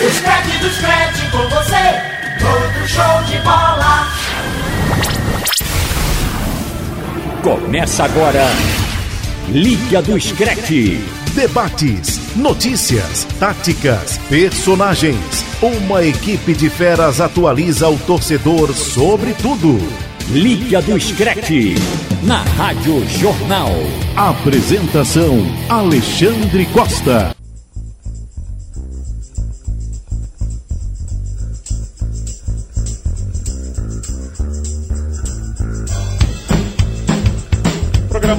O Scratch do Scratch com você, todo show de bola. Começa agora, Liga do Scratch. Debates, notícias, táticas, personagens. Uma equipe de feras atualiza o torcedor sobre tudo. Liga do Scratch, na Rádio Jornal. Apresentação: Alexandre Costa.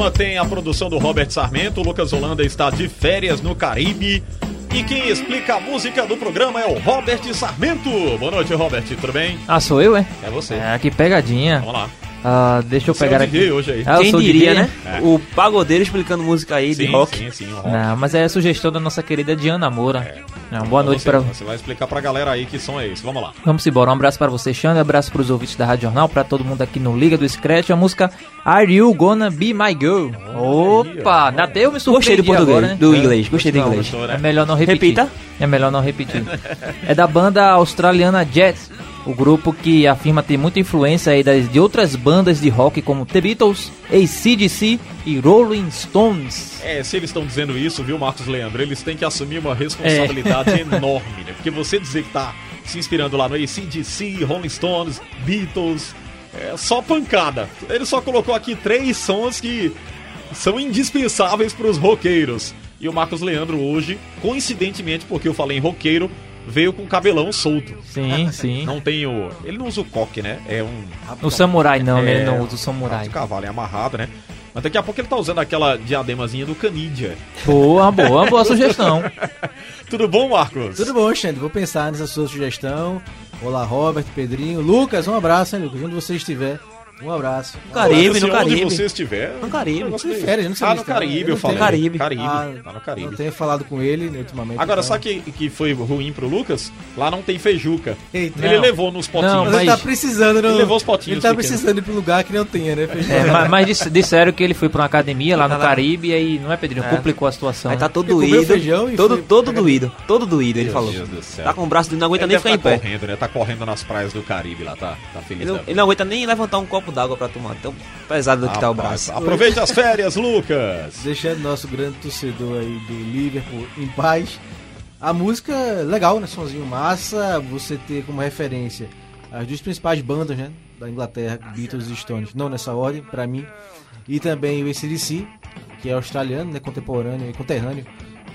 Programa tem a produção do Robert Sarmento. O Lucas Holanda está de férias no Caribe. E quem explica a música do programa é o Robert Sarmento. Boa noite, Robert. Tudo bem? Ah, sou eu, é? É você. É, que pegadinha. Vamos lá. Ah, deixa eu Você é pegar o DJ aqui. hoje aí. Ah, eu Quem diria, DJ, né? É. O pagodeiro explicando música aí de Sim, rock. sim, sim. rock. Não, mas é a sugestão da nossa querida Diana Moura. Não, boa Então noite você, para Você vai explicar pra galera aí que som é esse. Vamos lá. Vamos embora. Um abraço para você, Xande. Um abraço para os ouvintes da Rádio Jornal, para todo mundo aqui no Liga do Scratch. A música Are You Gonna Be My Girl? Opa, olha. até eu me Gostei surpreendi do português, agora, né? do inglês, gostei do Não, inglês. Gostou, né? É melhor não repetir. Repita. É melhor não repetir. é da banda australiana Jet, o grupo que afirma ter muita influência aí das, de outras bandas de rock como The Beatles, ACDC e Rolling Stones. É, se eles estão dizendo isso, viu, Marcos Leandro, eles têm que assumir uma responsabilidade É. enorme, né? Porque você dizer que tá se inspirando lá no ACDC, Rolling Stones, Beatles, é só pancada. Ele só colocou aqui três sons que são indispensáveis para os roqueiros. E o Marcos Leandro hoje, coincidentemente, porque eu falei em roqueiro, veio com cabelão solto. Sim, sim. Não tem o. Ele não usa o coque, né? É um. O samurai não, né? É, Ele não usa o samurai. de cavalo, é amarrado, né? Mas daqui a pouco ele tá usando aquela diademazinha do Canidia. Boa, boa, boa sugestão. Tudo bom, Marcos? Tudo bom, Xande? Vou pensar nessa sua sugestão. Olá, Robert, Pedrinho. Lucas, um abraço, hein, Lucas? Onde você estiver, um abraço. No Caribe, no onde Caribe. você estiver. No Caribe. eu gostei. De férias, não sei Ah, no tá- Caribe, eu eu não falei. Caribe. Caribe. Ah, tá no Não Caribe. tenho falado com ele ultimamente. Agora, então- sabe que, que foi ruim pro Lucas? Lá não tem feijuca. Eita. Ele Não. levou nos potinhos. Não, Mas ele tá precisando, não. Ele levou os potinhos Ele tá pequenos. precisando ir pro lugar que não tenha, né? É, mas, mas dis- disseram que ele foi pra uma academia lá no Tá. Caribe e aí, não é, Pedrinho? É. Complicou a situação. Aí tá né? todo Ele doído. feijão e Todo, foi- todo doído. Todo doído, ele Meu falou. Deus do céu. Tá com o braço dele, não aguenta Ele nem ficar em tá pé. correndo, né? Tá correndo nas praias do Caribe lá, tá, tá feliz não, ele não aguenta nem levantar um copo d'água pra tomar. Tão pesado que tá o braço. Aproveite as férias, Lucas. Deixando nosso grande torcedor aí do Liverpool em paz. A música é legal, né? Sonzinho massa. Você ter como referência as duas principais bandas, né? Da Inglaterra, Beatles e Stones. Não nessa ordem, pra mim. E também o ACDC, que é australiano, né? Contemporâneo e conterrâneo.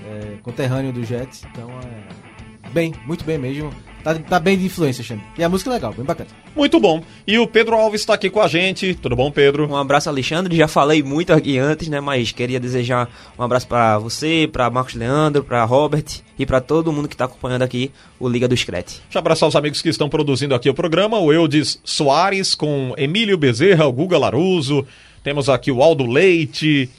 É, conterrâneo do Jets. Então é. Bem, muito bem mesmo. Tá, tá bem de influência, Xande. E a música é legal, bem bacana. Muito bom. E o Pedro Alves tá aqui com a gente. Tudo bom, Pedro? Um abraço, Alexandre. Já falei muito aqui antes, né? Mas queria desejar um abraço pra você, pra Marcos Leandro, pra Robert e pra todo mundo que tá acompanhando aqui o Liga do Screte. Deixa eu abraçar os amigos que estão produzindo aqui o programa. O Eudes Soares com Emílio Bezerra, o Guga Laruso. Temos aqui o Aldo Leite.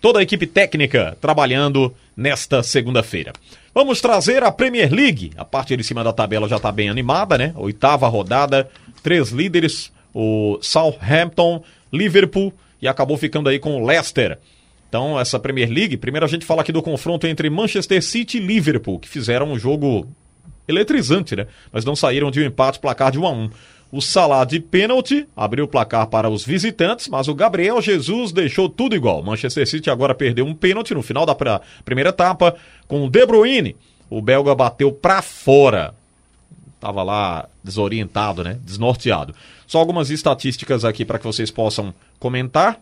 Toda a equipe técnica trabalhando nesta segunda-feira. Vamos trazer a Premier League. A parte de cima da tabela já está bem animada, né? Oitava rodada, três líderes, o Southampton, Liverpool e acabou ficando aí com o Leicester. Então, essa Premier League, primeiro a gente fala aqui do confronto entre Manchester City e Liverpool, que fizeram um jogo eletrizante, né? Mas não saíram de um empate, placar de 1 a 1. O Salah de pênalti abriu o placar para os visitantes, mas o Gabriel Jesus deixou tudo igual. Manchester City agora perdeu um pênalti no final da primeira etapa com o De Bruyne. O belga bateu para fora. Tava lá desorientado, né? Desnorteado. Só algumas estatísticas aqui para que vocês possam comentar.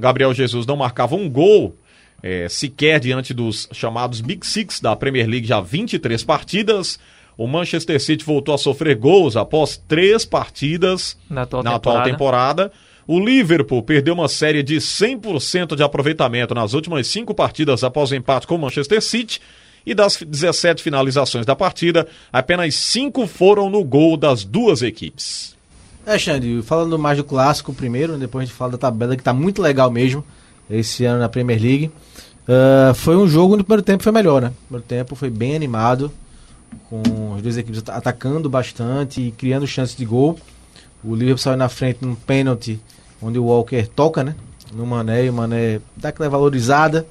Gabriel Jesus não marcava um gol eh, sequer diante dos chamados Big Six da Premier League já há 23 partidas. O Manchester City voltou a sofrer gols após três partidas Na atual atual temporada. temporada. O Liverpool perdeu uma série de 100% de aproveitamento nas últimas cinco partidas após o empate com o Manchester City. E das 17 finalizações da partida, apenas cinco foram no gol das duas equipes. É, Xande, falando mais do clássico primeiro, né, depois a gente fala da tabela que tá muito legal mesmo, esse ano na Premier League. Ah, foi um jogo no primeiro tempo foi melhor, né? O primeiro tempo foi bem animado, com as duas equipes ata- atacando bastante e criando chances de gol. O Liverpool saiu na frente num pênalti, onde o Walker toca, né? No Mané, e o Mané dá aquela valorizada,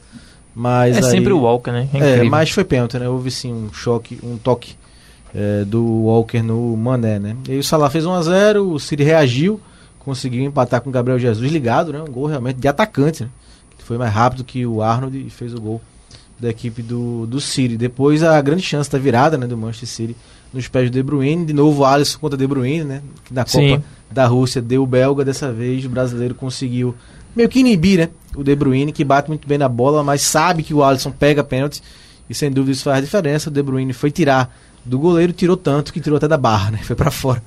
mas É aí- sempre o Walker, né? É é, mas foi pênalti, né? Houve sim um choque, um toque é, do Walker no Mané, né? E aí o Salah fez 1x0, o City reagiu, conseguiu empatar com o Gabriel Jesus ligado, né? Um gol realmente de atacante, né? Foi mais rápido que o Arnold e fez o gol da equipe do, do City. Depois a grande chance da virada, né, do Manchester City nos pés do De Bruyne, de novo o Alisson contra De Bruyne, né? Que na Sim. Copa da Rússia deu o belga, dessa vez o brasileiro conseguiu meio que inibir, né? O De Bruyne, que bate muito bem na bola, mas sabe que o Alisson pega pênalti e sem dúvida isso faz a diferença. O De Bruyne foi tirar do goleiro, tirou tanto que tirou até da barra, né? Foi pra fora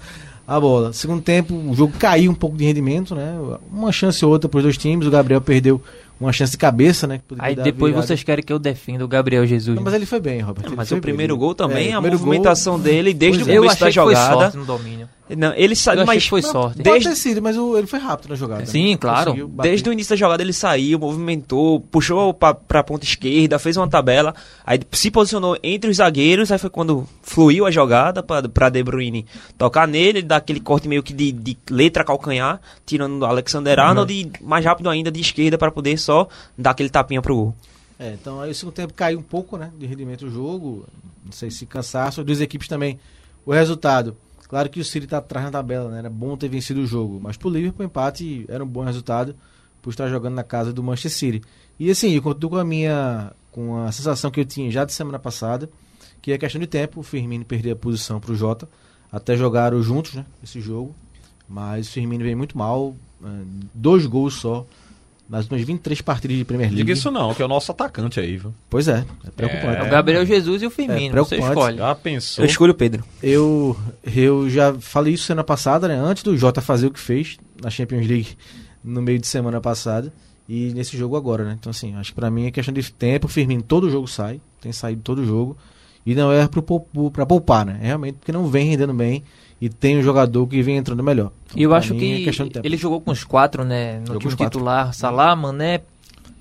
a bola. Segundo tempo, o jogo caiu um pouco de rendimento, né? Uma chance ou outra para os dois times. O Gabriel perdeu uma chance de cabeça, né? Aí depois virada. vocês querem que eu defenda o Gabriel Jesus. Não, mas ele foi bem, Robert. Ele mas o bem. primeiro gol também, É, a primeiro gol- movimentação dele desde o é. começo da que foi jogada. sorte no domínio. Não, ele sa... Eu achei mas foi sorte. Pode Desde- ter sido, mas o- ele foi rápido na jogada. Sim, né? claro. Desde o início da jogada ele saiu, movimentou, puxou pra, pra ponta esquerda, fez uma tabela, aí se posicionou entre os zagueiros, aí foi quando fluiu a jogada pra, pra De Bruyne tocar nele, ele dá aquele corte meio que de, de letra calcanhar, tirando o Alexander Arnold e mais rápido ainda de esquerda pra poder só dar aquele tapinha pro gol. É, então aí o segundo tempo caiu um pouco, né? De rendimento do jogo. Não sei se cansaço. As duas equipes também. O resultado. Claro que o City tá atrás na tabela, né? Era bom ter vencido o jogo. Mas pro Liverpool, o empate era um bom resultado por estar jogando na casa do Manchester City. E assim, eu continuo com a minha. com a sensação que eu tinha já de semana passada, que é questão de tempo. O Firmino perder a posição pro Jota. Até jogaram juntos, né? Esse jogo. Mas o Firmino vem muito mal. é, Dois gols só. Nas últimas 23 partidas de Premier League. Diga isso não, que é o nosso atacante aí, viu? Pois é, é preocupante. É o Gabriel Jesus e o Firmino. É você preocupante. escolhe. Já pensou? Eu escolho o Pedro. Eu, eu já falei isso semana passada, né? Antes do Jota fazer o que fez na Champions League no meio de semana passada. E nesse jogo agora, né? Então, assim, acho que pra mim é questão de tempo. O Firmino todo jogo sai, tem saído todo jogo. E não é pra poupar, né? É realmente porque não vem rendendo bem e tem um jogador que vem entrando melhor. Então, E eu pra acho que é ele jogou com os quatro, né? No Jogou time titular, Salah, Mané,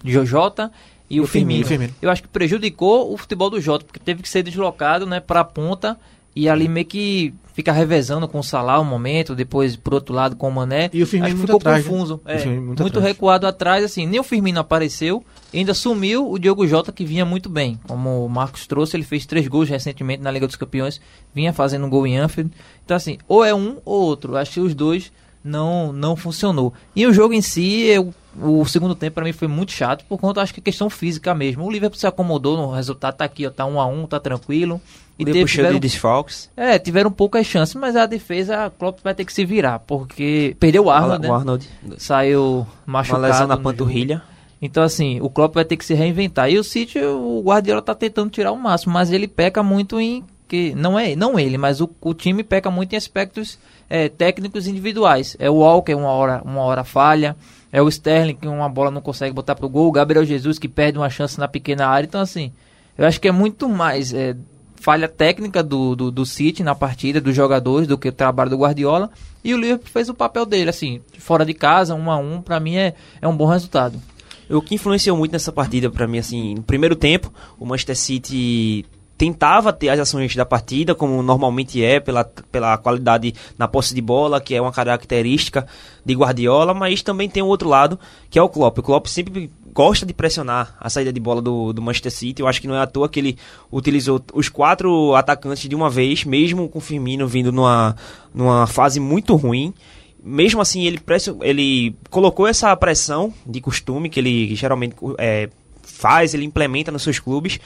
Jota e o, o Firmino, Firmino. Eu acho que prejudicou o futebol do Jota, porque teve que ser deslocado, né, pra ponta e ali meio que fica revezando com o Salah um momento, depois pro outro lado com o Mané. E o Firmino acho que ficou atrás, né? confuso. O É, muito muito recuado atrás, assim, nem o Firmino apareceu, ainda sumiu o Diogo Jota que vinha muito bem. Como o Marcos trouxe, ele fez três gols recentemente na Liga dos Campeões, vinha fazendo um gol em Anfield. Então assim, ou é um ou outro. Acho que os dois não não funcionou. E o jogo em si, eu, o segundo tempo para mim foi muito chato, por conta acho que é questão física mesmo. O Liverpool se acomodou no resultado, tá aqui, ó, tá um a um, tá tranquilo. E teve, tiveram, de desfalques. é, tiveram poucas chances, mas a defesa, a Klopp vai ter que se virar, porque perdeu o Arnold, né? O Arnold. Saiu Uma machucado. lesão na no panturrilha. Então, assim, o Klopp vai ter que se reinventar. E o City, o Guardiola tá tentando tirar o máximo, mas ele peca muito em. que Não é não ele, mas o, o time peca muito em aspectos é, técnicos individuais. É o Walker, uma hora, uma hora falha. É o Sterling, que uma bola não consegue botar pro gol. O Gabriel Jesus, que perde uma chance na pequena área. Então, assim, eu acho que é muito mais é, falha técnica do, do, do City na partida, dos jogadores, do que o trabalho do Guardiola. E o Liverpool fez o papel dele, assim, fora de casa, um a um, pra mim é, é um bom resultado. O que influenciou muito nessa partida pra mim, assim, no primeiro tempo, o Manchester City tentava ter as ações da partida, como normalmente é, pela, pela qualidade na posse de bola, que é uma característica de Guardiola, mas também tem o outro lado, que é o Klopp. O Klopp sempre gosta de pressionar a saída de bola do, do Manchester City. Eu acho que não é à toa que ele utilizou os quatro atacantes de uma vez, mesmo com o Firmino vindo numa, numa fase muito ruim mesmo assim ele, ele colocou essa pressão de costume que ele geralmente é, faz, ele implementa nos seus clubes.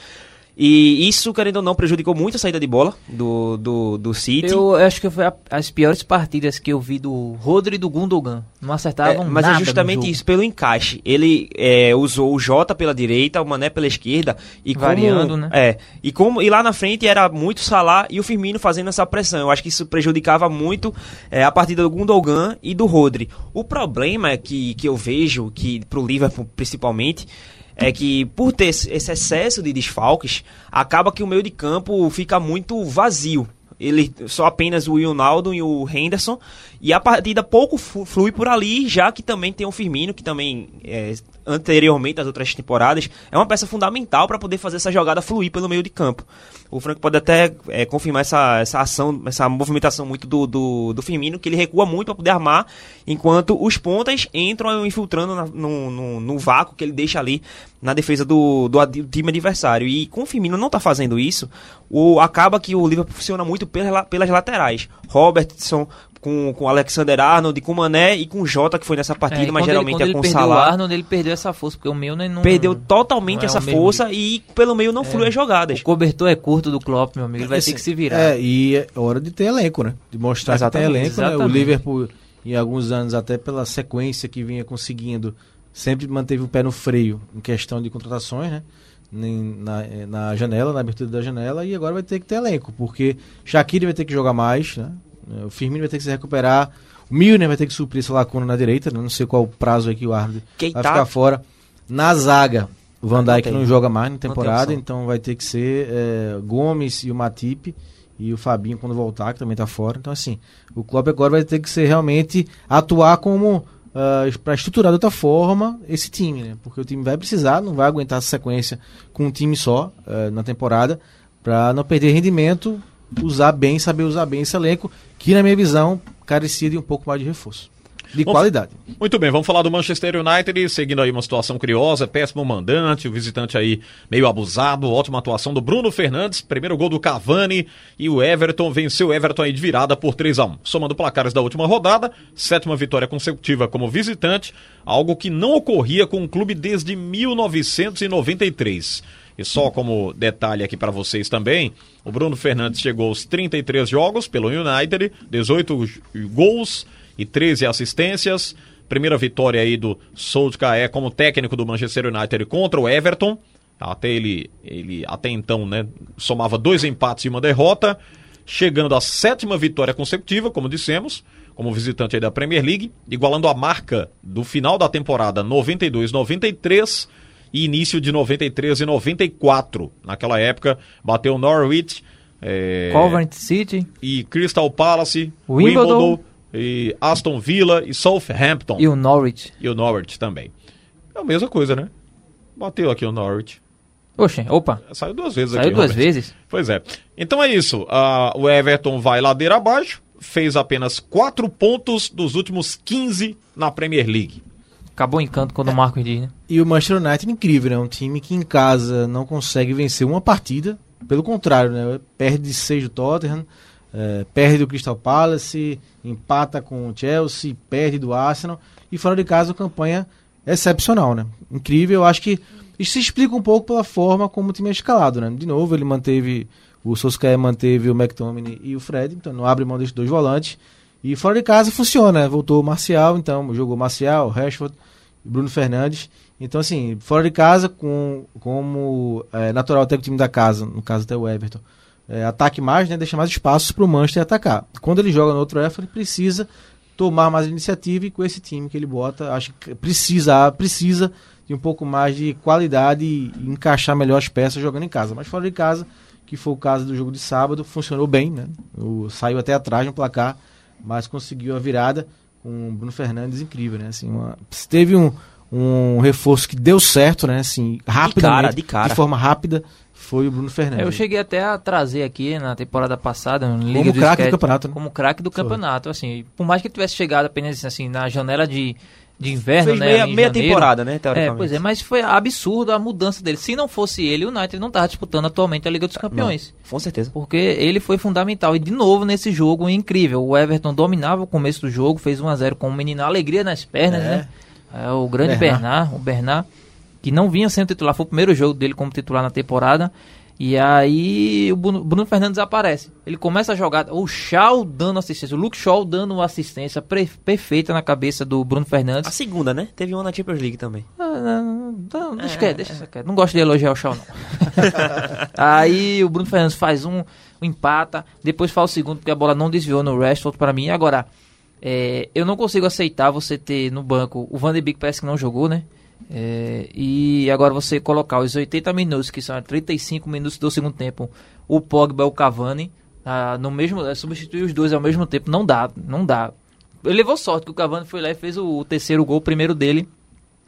E isso, querendo ou não, prejudicou muito a saída de bola do, do, do City. Eu acho que foi a- as piores partidas que eu vi do Rodri e do Gundogan. Não É, acertavam mas nada é no justamente isso, pelo encaixe. Ele é, usou o Jota pela direita, o Mané pela esquerda e como, Variando, né? É, e como e lá na frente era muito Salah e o Firmino fazendo essa pressão. Eu acho que isso prejudicava muito é, a partida do Gundogan e do Rodri. O problema é que, que eu vejo que pro Liverpool principalmente é que por ter esse excesso de desfalques, acaba que o meio de campo fica muito vazio. Ele só apenas o Ronaldo e o Henderson. E a partida pouco flu- flui por ali, já que também tem o Firmino, que também é, anteriormente nas outras temporadas, é uma peça fundamental para poder fazer essa jogada fluir pelo meio de campo. O Frank pode até é, confirmar essa, essa ação, essa movimentação muito do, do, do Firmino, que ele recua muito para poder armar, enquanto os pontas entram infiltrando na, no, no, no, vácuo que ele deixa ali na defesa do, do, do time adversário. E com o Firmino não está fazendo isso, o, acaba que o Liverpool funciona muito pelas, pelas laterais. Robertson com, com Alexander Arnold, com Mané e com Jota, que foi nessa partida, é, mas geralmente ele, é com ele Salah. o Arnold, ele perdeu essa força, porque o meu não... Perdeu totalmente é essa força e pelo meio não é. flui as jogadas. O cobertor é curto do Klopp, meu amigo, ele vai Esse, ter que se virar. É, e é hora de ter elenco, né? De mostrar exatamente, que tem elenco, né? O Liverpool, em alguns anos, até pela sequência que vinha conseguindo, sempre manteve o pé no freio em questão de contratações, né? Na, na janela, na abertura da janela, e agora vai ter que ter elenco, porque Shaqiri vai ter que jogar mais, né? O Firmino vai ter que se recuperar. O Milner vai ter que suprir essa lacuna na direita. Né? Não sei qual o prazo aqui o árbitro vai tá... ficar fora. Na zaga, o Van Dijk não, não joga mais na temporada, então vai ter que ser é, Gomes e o Matip e o Fabinho quando voltar, que também está fora. Então, assim, o Klopp agora vai ter que ser realmente atuar como uh, ah, para estruturar de outra forma esse time, né? Porque o time vai precisar, não vai aguentar essa sequência com um time só uh, na temporada para não perder rendimento usar bem, saber usar bem esse elenco, que na minha visão carecia de um pouco mais de reforço. De vamos, qualidade. Muito bem, vamos falar do Manchester United, seguindo aí uma situação curiosa, péssimo mandante, o visitante aí meio abusado, ótima atuação do Bruno Fernandes, primeiro gol do Cavani e o Everton venceu o Everton aí de virada por 3 a 1 Somando placares da última rodada, sétima vitória consecutiva como visitante, algo que não ocorria com o clube desde 1993. E só como detalhe aqui para vocês também, o Bruno Fernandes chegou aos 33 jogos pelo United, 18 gols e 13 assistências. Primeira vitória aí do Solskjaer como técnico do Manchester United contra o Everton. Até ele, ele até então, né, somava dois empates e uma derrota, chegando à sétima vitória consecutiva, como dissemos, como visitante aí da Premier League, igualando a marca do final da temporada 92-93 e início de 93 e 94. Naquela época, bateu Norwich, é, Coventry City e Crystal Palace, Wimbledon, Wimbledon e Aston Villa e Southampton. E o Norwich. E o Norwich também. É a mesma coisa, né? Bateu aqui o Norwich. Oxe, opa. Saiu duas vezes Saiu aqui. Saiu duas Robert. vezes? Pois é. Então é isso. Uh, o Everton vai ladeira abaixo, fez apenas 4 pontos dos últimos 15 na Premier League. Acabou o encanto quando o Marcos diz, né? E o Manchester United incrível, né? Um time que em casa não consegue vencer uma partida. Pelo contrário, né? Perde de 6 do Tottenham, é, perde do Crystal Palace, empata com o Chelsea, perde do Arsenal. E fora de casa, a campanha excepcional, né? Incrível. Eu acho que isso se explica um pouco pela forma como o time é escalado, né? De novo, ele manteve... O Solskjaer manteve o McTominay e o Fred, então não abre mão desses dois volantes. E fora de casa funciona, né? Voltou o Marcial, então jogou Marcial, Rashford Bruno Fernandes. Então, assim, fora de casa, com, como é, natural até o time da casa, no caso até o Everton, é, ataque mais, né? Deixa mais espaços para o Manchester atacar. Quando ele joga no outro Everton, ele precisa tomar mais iniciativa e com esse time que ele bota, acho que precisa, precisa de um pouco mais de qualidade e encaixar melhor as peças jogando em casa. Mas fora de casa, que foi o caso do jogo de sábado, funcionou bem, né? O, saiu até atrás no placar mas conseguiu a virada com o Bruno Fernandes incrível, né? Assim, uma, teve um, um reforço que deu certo, né? Assim, rápido, de, cara, de, cara. de forma rápida, foi o Bruno Fernandes. Eu cheguei até a trazer aqui na temporada passada, no Liga como craque do campeonato, né? como craque do campeonato, assim, por mais que ele tivesse chegado apenas assim na janela de de inverno, Fez né? Meia, meia temporada, né? É, pois é, mas foi absurdo a mudança dele. Se não fosse ele, o United não estava disputando atualmente a Liga dos Campeões. Não, com certeza. Porque ele foi fundamental. E de novo nesse jogo incrível. O Everton dominava o começo do jogo, fez 1 a 0 com o menino alegria nas pernas, é. né? É, o grande Bernard. Bernard, o Bernard, que não vinha sendo titular, foi o primeiro jogo dele como titular na temporada. E aí o Bruno, Fernandes aparece. Ele começa a jogar. O Shaw dando assistência. O Luke Shaw dando assistência perfeita na cabeça do Bruno Fernandes. A segunda, né? Teve uma na Champions League também. Ah, não, deixa é, quieto, deixa é. quieto. Não gosto de elogiar o Shaw, não. aí o Bruno Fernandes faz um, um, empata. Depois faz o segundo, porque a bola não desviou no Rashford para mim. Agora, é, eu não consigo aceitar você ter no banco. O Van de Beek parece que não jogou, né? É, e agora você colocar os 80 minutos, que são 35 minutos do segundo tempo, o Pogba e o Cavani, ah, no mesmo, é, substituir os dois ao mesmo tempo, não dá, não dá. Ele levou sorte que o Cavani foi lá e fez o, o terceiro gol, o primeiro dele,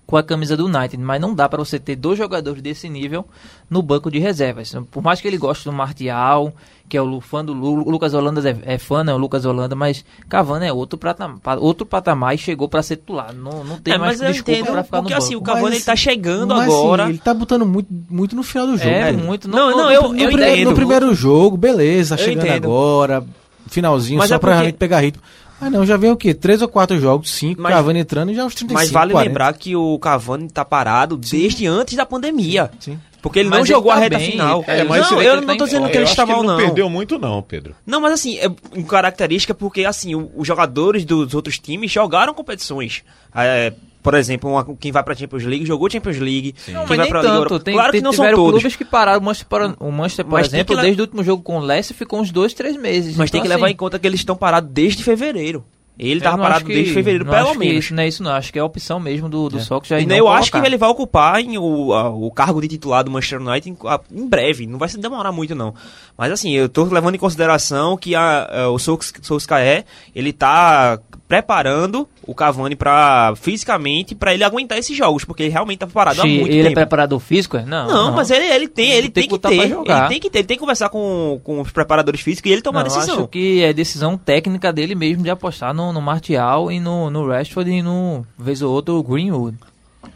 com a camisa do United, mas não dá para você ter dois jogadores desse nível no banco de reservas. Por mais que ele goste do Martial, que é o fã do Lu, o Lucas Holanda é, é fã, né, o Lucas Holanda, mas Cavani é outro patamar, outro patamar e chegou para ser titular. Não, não tem É, mais mas eu desculpa entendo, para ficar porque no assim, banco. o Cavani Mas, ele tá chegando Mas, agora. assim, ele tá botando muito, muito no final do jogo. É, né? muito. Não, não, no- eu- no- No, eu primeiro, entendo. no primeiro jogo, beleza, Eu chegando entendo. agora, finalzinho, Mas só é pra porque- realmente pegar ritmo. Mas não, já vem o quê? Três ou quatro jogos, cinco, Mas- Cavani entrando e já aos 35, Mas vale 40. lembrar que o Cavani tá parado desde antes da pandemia. Sim. Porque ele Mas não ele jogou tá a reta bem, final. é, mas não, eu não tô tá em dizendo que ele que mal, ele não, não. perdeu muito não, Pedro. Não, mas assim, é uma característica porque assim, os jogadores dos outros times jogaram competições. É, por exemplo, uma- quem vai pra Champions League jogou Champions League. Não, Quem mas vai nem pra tanto. Europa- Tem, claro tem, que não são todos. clubes que pararam. O Manchester, para- o Manchester por Mas tem exemplo, que le- desde o último jogo com o Leicester ficou uns dois, três meses. Mas tem Então, que levar assim, em conta que eles estão parados desde fevereiro. Ele eu tava não parado que- desde fevereiro, pelo que menos. Isso, não é isso, não. Acho que é a opção mesmo do, do Sox já E ir não eu acho que colocar. ele vai ocupar em o, a- o cargo de titular do Manchester United em, a- em breve. Não vai se demorar muito, não. Mas assim, eu tô levando em consideração que a, a- o Sols- Solskjaer, ele tá preparando o Cavani para fisicamente para ele aguentar esses jogos, porque ele realmente tá parado há muito ele é tempo. preparador físico? é? Não, Não, mas ele, ele tem, ele tem, Tem que que ter, ele tem que ter, ele tem que conversar com, com os preparadores físicos e ele tomar não, a decisão. acho que é decisão técnica dele mesmo de apostar no, no Martial e no, no Rashford e no, vez ou outro, Greenwood.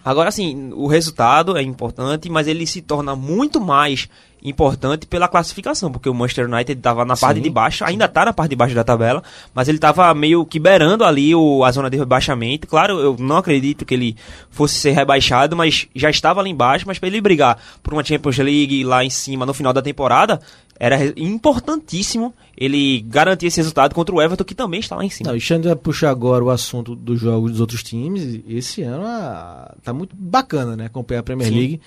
Agora, assim, o resultado é importante, mas ele se torna muito mais importante pela classificação, porque o Manchester United estava na parte de baixo, ainda está na parte de baixo da tabela, mas ele estava meio que beirando ali o, a zona de rebaixamento. Claro, eu não acredito que ele fosse ser rebaixado, mas já estava lá embaixo, mas para ele brigar por uma Champions League lá em cima no final da temporada, era importantíssimo ele garantir esse resultado contra o Everton, que também está lá em cima. Não, e Xande vai puxar agora o assunto dos jogos dos outros times. Esse ano ah, tá muito bacana, né? Acompanhar a Premier Sim. League.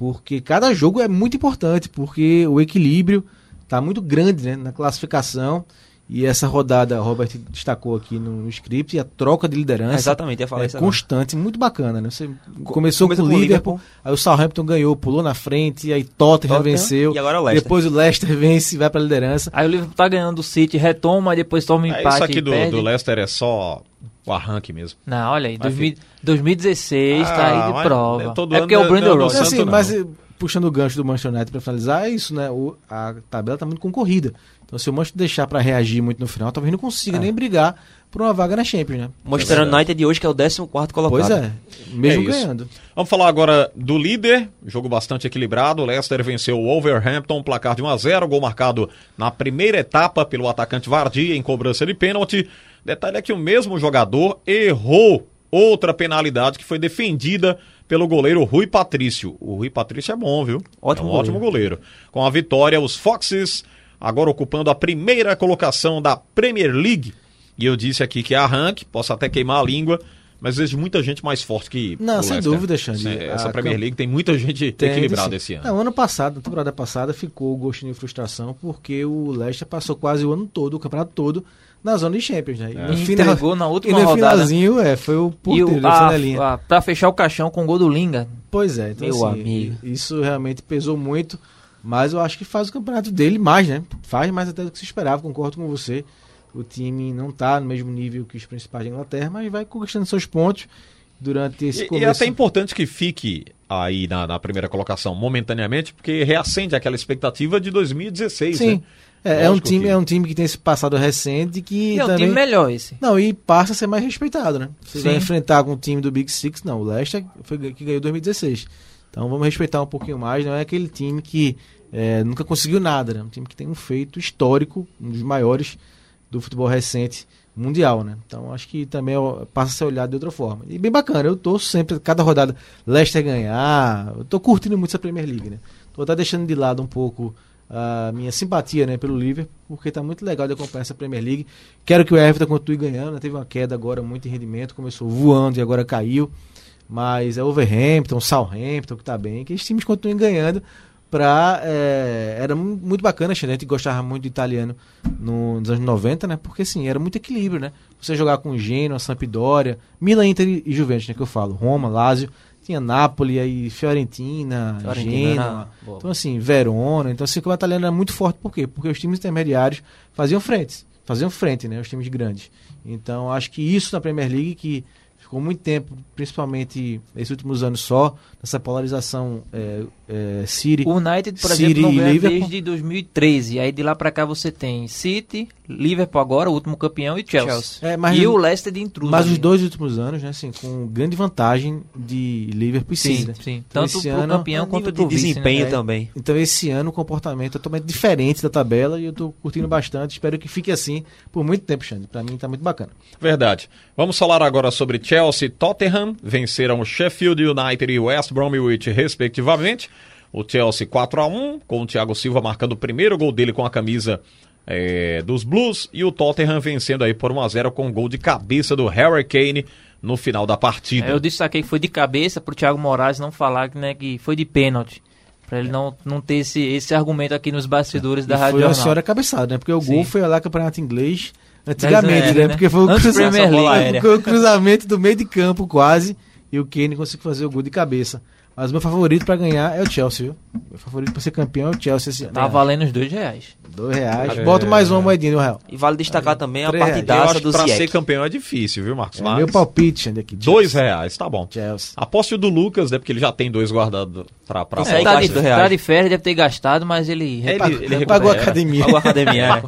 Porque cada jogo é muito importante, porque o equilíbrio tá muito grande né, na classificação. E essa rodada, o Robert destacou aqui no, script, e a troca de liderança Exatamente, ia falar é isso agora. constante, muito bacana, né? Você começou, começou com o o Liverpool, Liverpool. aí o Southampton ganhou, pulou na frente, aí Tottenham, Tottenham, venceu, e agora o Leicester. depois o Leicester vence e vai pra liderança. Aí o Liverpool tá ganhando do City, retoma, depois toma um É, empate isso aqui e do, perde. do Leicester é só o arranque mesmo. Não, olha aí, Mas 2000 2016 tá aí Ah, de mas prova. todo É ano porque é o Brandon Ross. Assim, mas puxando o gancho do Manchester United para finalizar, é isso, né? O, a tabela tá muito concorrida. Então, se o Manchester deixar para reagir muito no final, talvez não consiga É. nem brigar por uma vaga na Champions, né? O Manchester United de hoje que é o 14 colocado. Pois é, mesmo É ganhando. Vamos falar agora do líder, jogo bastante equilibrado. O Leicester venceu o Wolverhampton, placar de 1 a 0, gol marcado na primeira etapa pelo atacante Vardy em cobrança de pênalti. Detalhe é que o mesmo jogador errou outra penalidade que foi defendida pelo goleiro Rui Patrício. O Rui Patrício é bom, viu? Ótimo é um ótimo goleiro. Com a vitória, os Foxes agora ocupando a primeira colocação da Premier League. E eu disse aqui que é arranque, posso até queimar a língua, mas vejo muita gente mais forte que Não, o sem Leicester. dúvida, Xande. É, Essa A Premier camp- League tem muita gente Tem, equilibrada esse ano. Não, ano passado, na temporada passada, ficou o gostinho de frustração porque o Leicester passou quase o ano todo, o campeonato todo, na zona de Champions, né? E É. no E final- entregou na e última no rodada. finalzinho, é, foi o E porteiro, a, pra fechar o caixão com o gol do Linga. Pois é, então Meu assim, amigo. isso realmente pesou muito, mas eu acho que faz o campeonato dele mais, né? Faz mais até do que se esperava, concordo com você. O time não tá no mesmo nível que os principais da Inglaterra, mas vai conquistando seus pontos durante esse E, e começo. é até importante que fique aí na, na primeira colocação momentaneamente, porque reacende aquela expectativa de 2016, Sim. né? É, é um time, que- é um time que tem esse passado recente que E é um também time melhor esse. Não, e passa a ser mais respeitado, né? Você Sim. vai enfrentar com o time do Big Six, não. O Leicester foi que ganhou 2016. Então vamos respeitar um pouquinho mais. Não é aquele time que é, nunca conseguiu nada, né? Um time que tem um feito histórico, um dos maiores do futebol recente mundial, né? Então acho que também ó, passa a ser olhado de outra forma. E bem bacana, eu tô sempre, cada rodada, Leicester ganhar, eu tô curtindo muito essa Premier League, né? Tô até deixando de lado um pouco a minha simpatia né, pelo Liverpool, porque tá muito legal de acompanhar essa Premier League. Quero que o Everton continue ganhando, né? teve uma queda agora muito em rendimento, começou voando e agora caiu. Mas é Overhampton, Southampton que tá bem, que esses times continuem ganhando. Pra, é, era mu- muito bacana, a gente gostava muito do italiano no- nos anos 90, né? Porque assim, era muito equilíbrio, né? Você jogar com Genoa, Sampdoria, Milan, Inter e Juventus, né? Que eu falo, Roma, Lazio, tinha Napoli, aí Fiorentina, Fiorentina Genoa. boa. Então assim, Verona, então assim, o italiano era muito forte, por quê? Porque os times intermediários faziam frente, faziam frente, né? Os times grandes. Então acho que isso na Premier League que ficou muito tempo, principalmente nesses últimos anos só, nessa polarização é, é, City. O United, por City exemplo, não ganha Liverpool. desde 2013. Aí de lá pra cá você tem City, Liverpool agora, o último campeão, e Chelsea. Chelsea. É, mas e o Leicester de intruso. mas ali. os dois últimos anos, né, assim, com grande vantagem de Liverpool e. Sim, né? sim. Então, Tanto esse pro ano- campeão quanto pro de vice, desempenho né? também. Então esse ano o comportamento é totalmente diferente da tabela e eu tô curtindo bastante. Espero que fique assim por muito tempo, Xande. Pra mim tá muito bacana. Verdade. Vamos falar agora sobre Chelsea e Tottenham. Venceram o Sheffield United e o West Bromwich, respectivamente. O Chelsea 4 a 1 com o Thiago Silva marcando o primeiro gol dele com a camisa eh, dos Blues. E o Tottenham vencendo aí por 1 a 0 com um gol de cabeça do Harry Kane no final da partida. É, Eu destaquei que foi de cabeça pro Thiago Moraes não falar né, que foi de pênalti. Pra ele não, não ter esse, esse argumento aqui nos bastidores da e Rádio foi uma Jornal. senhora cabeçada, né? Porque o Sim. gol foi lá campeonato inglês antigamente, né? é, Porque foi o, Antes cruz... Premier League. bola aérea. foi o cruzamento do meio de campo quase e o Kane conseguiu fazer o gol de cabeça. Mas o meu favorito pra ganhar é o Chelsea, viu? Meu favorito pra ser campeão é o Chelsea esse ano. Tá valendo os dois reais. Dois reais. É. Bota mais uma moedinha no real. E vale destacar também a partidaça do que pra ser Ziyech. campeão é difícil, viu, Marcos? É Mas meu palpite, Xande, aqui. Dois Chelsea. reais, tá bom. Chelsea. Aposte o do Lucas, né? Porque ele já tem dois guardados pra, pra aí tá, de, tá de férias, deve ter gastado, mas ele... Ele, Pagou- ele pagou a academia. Pagou a academia.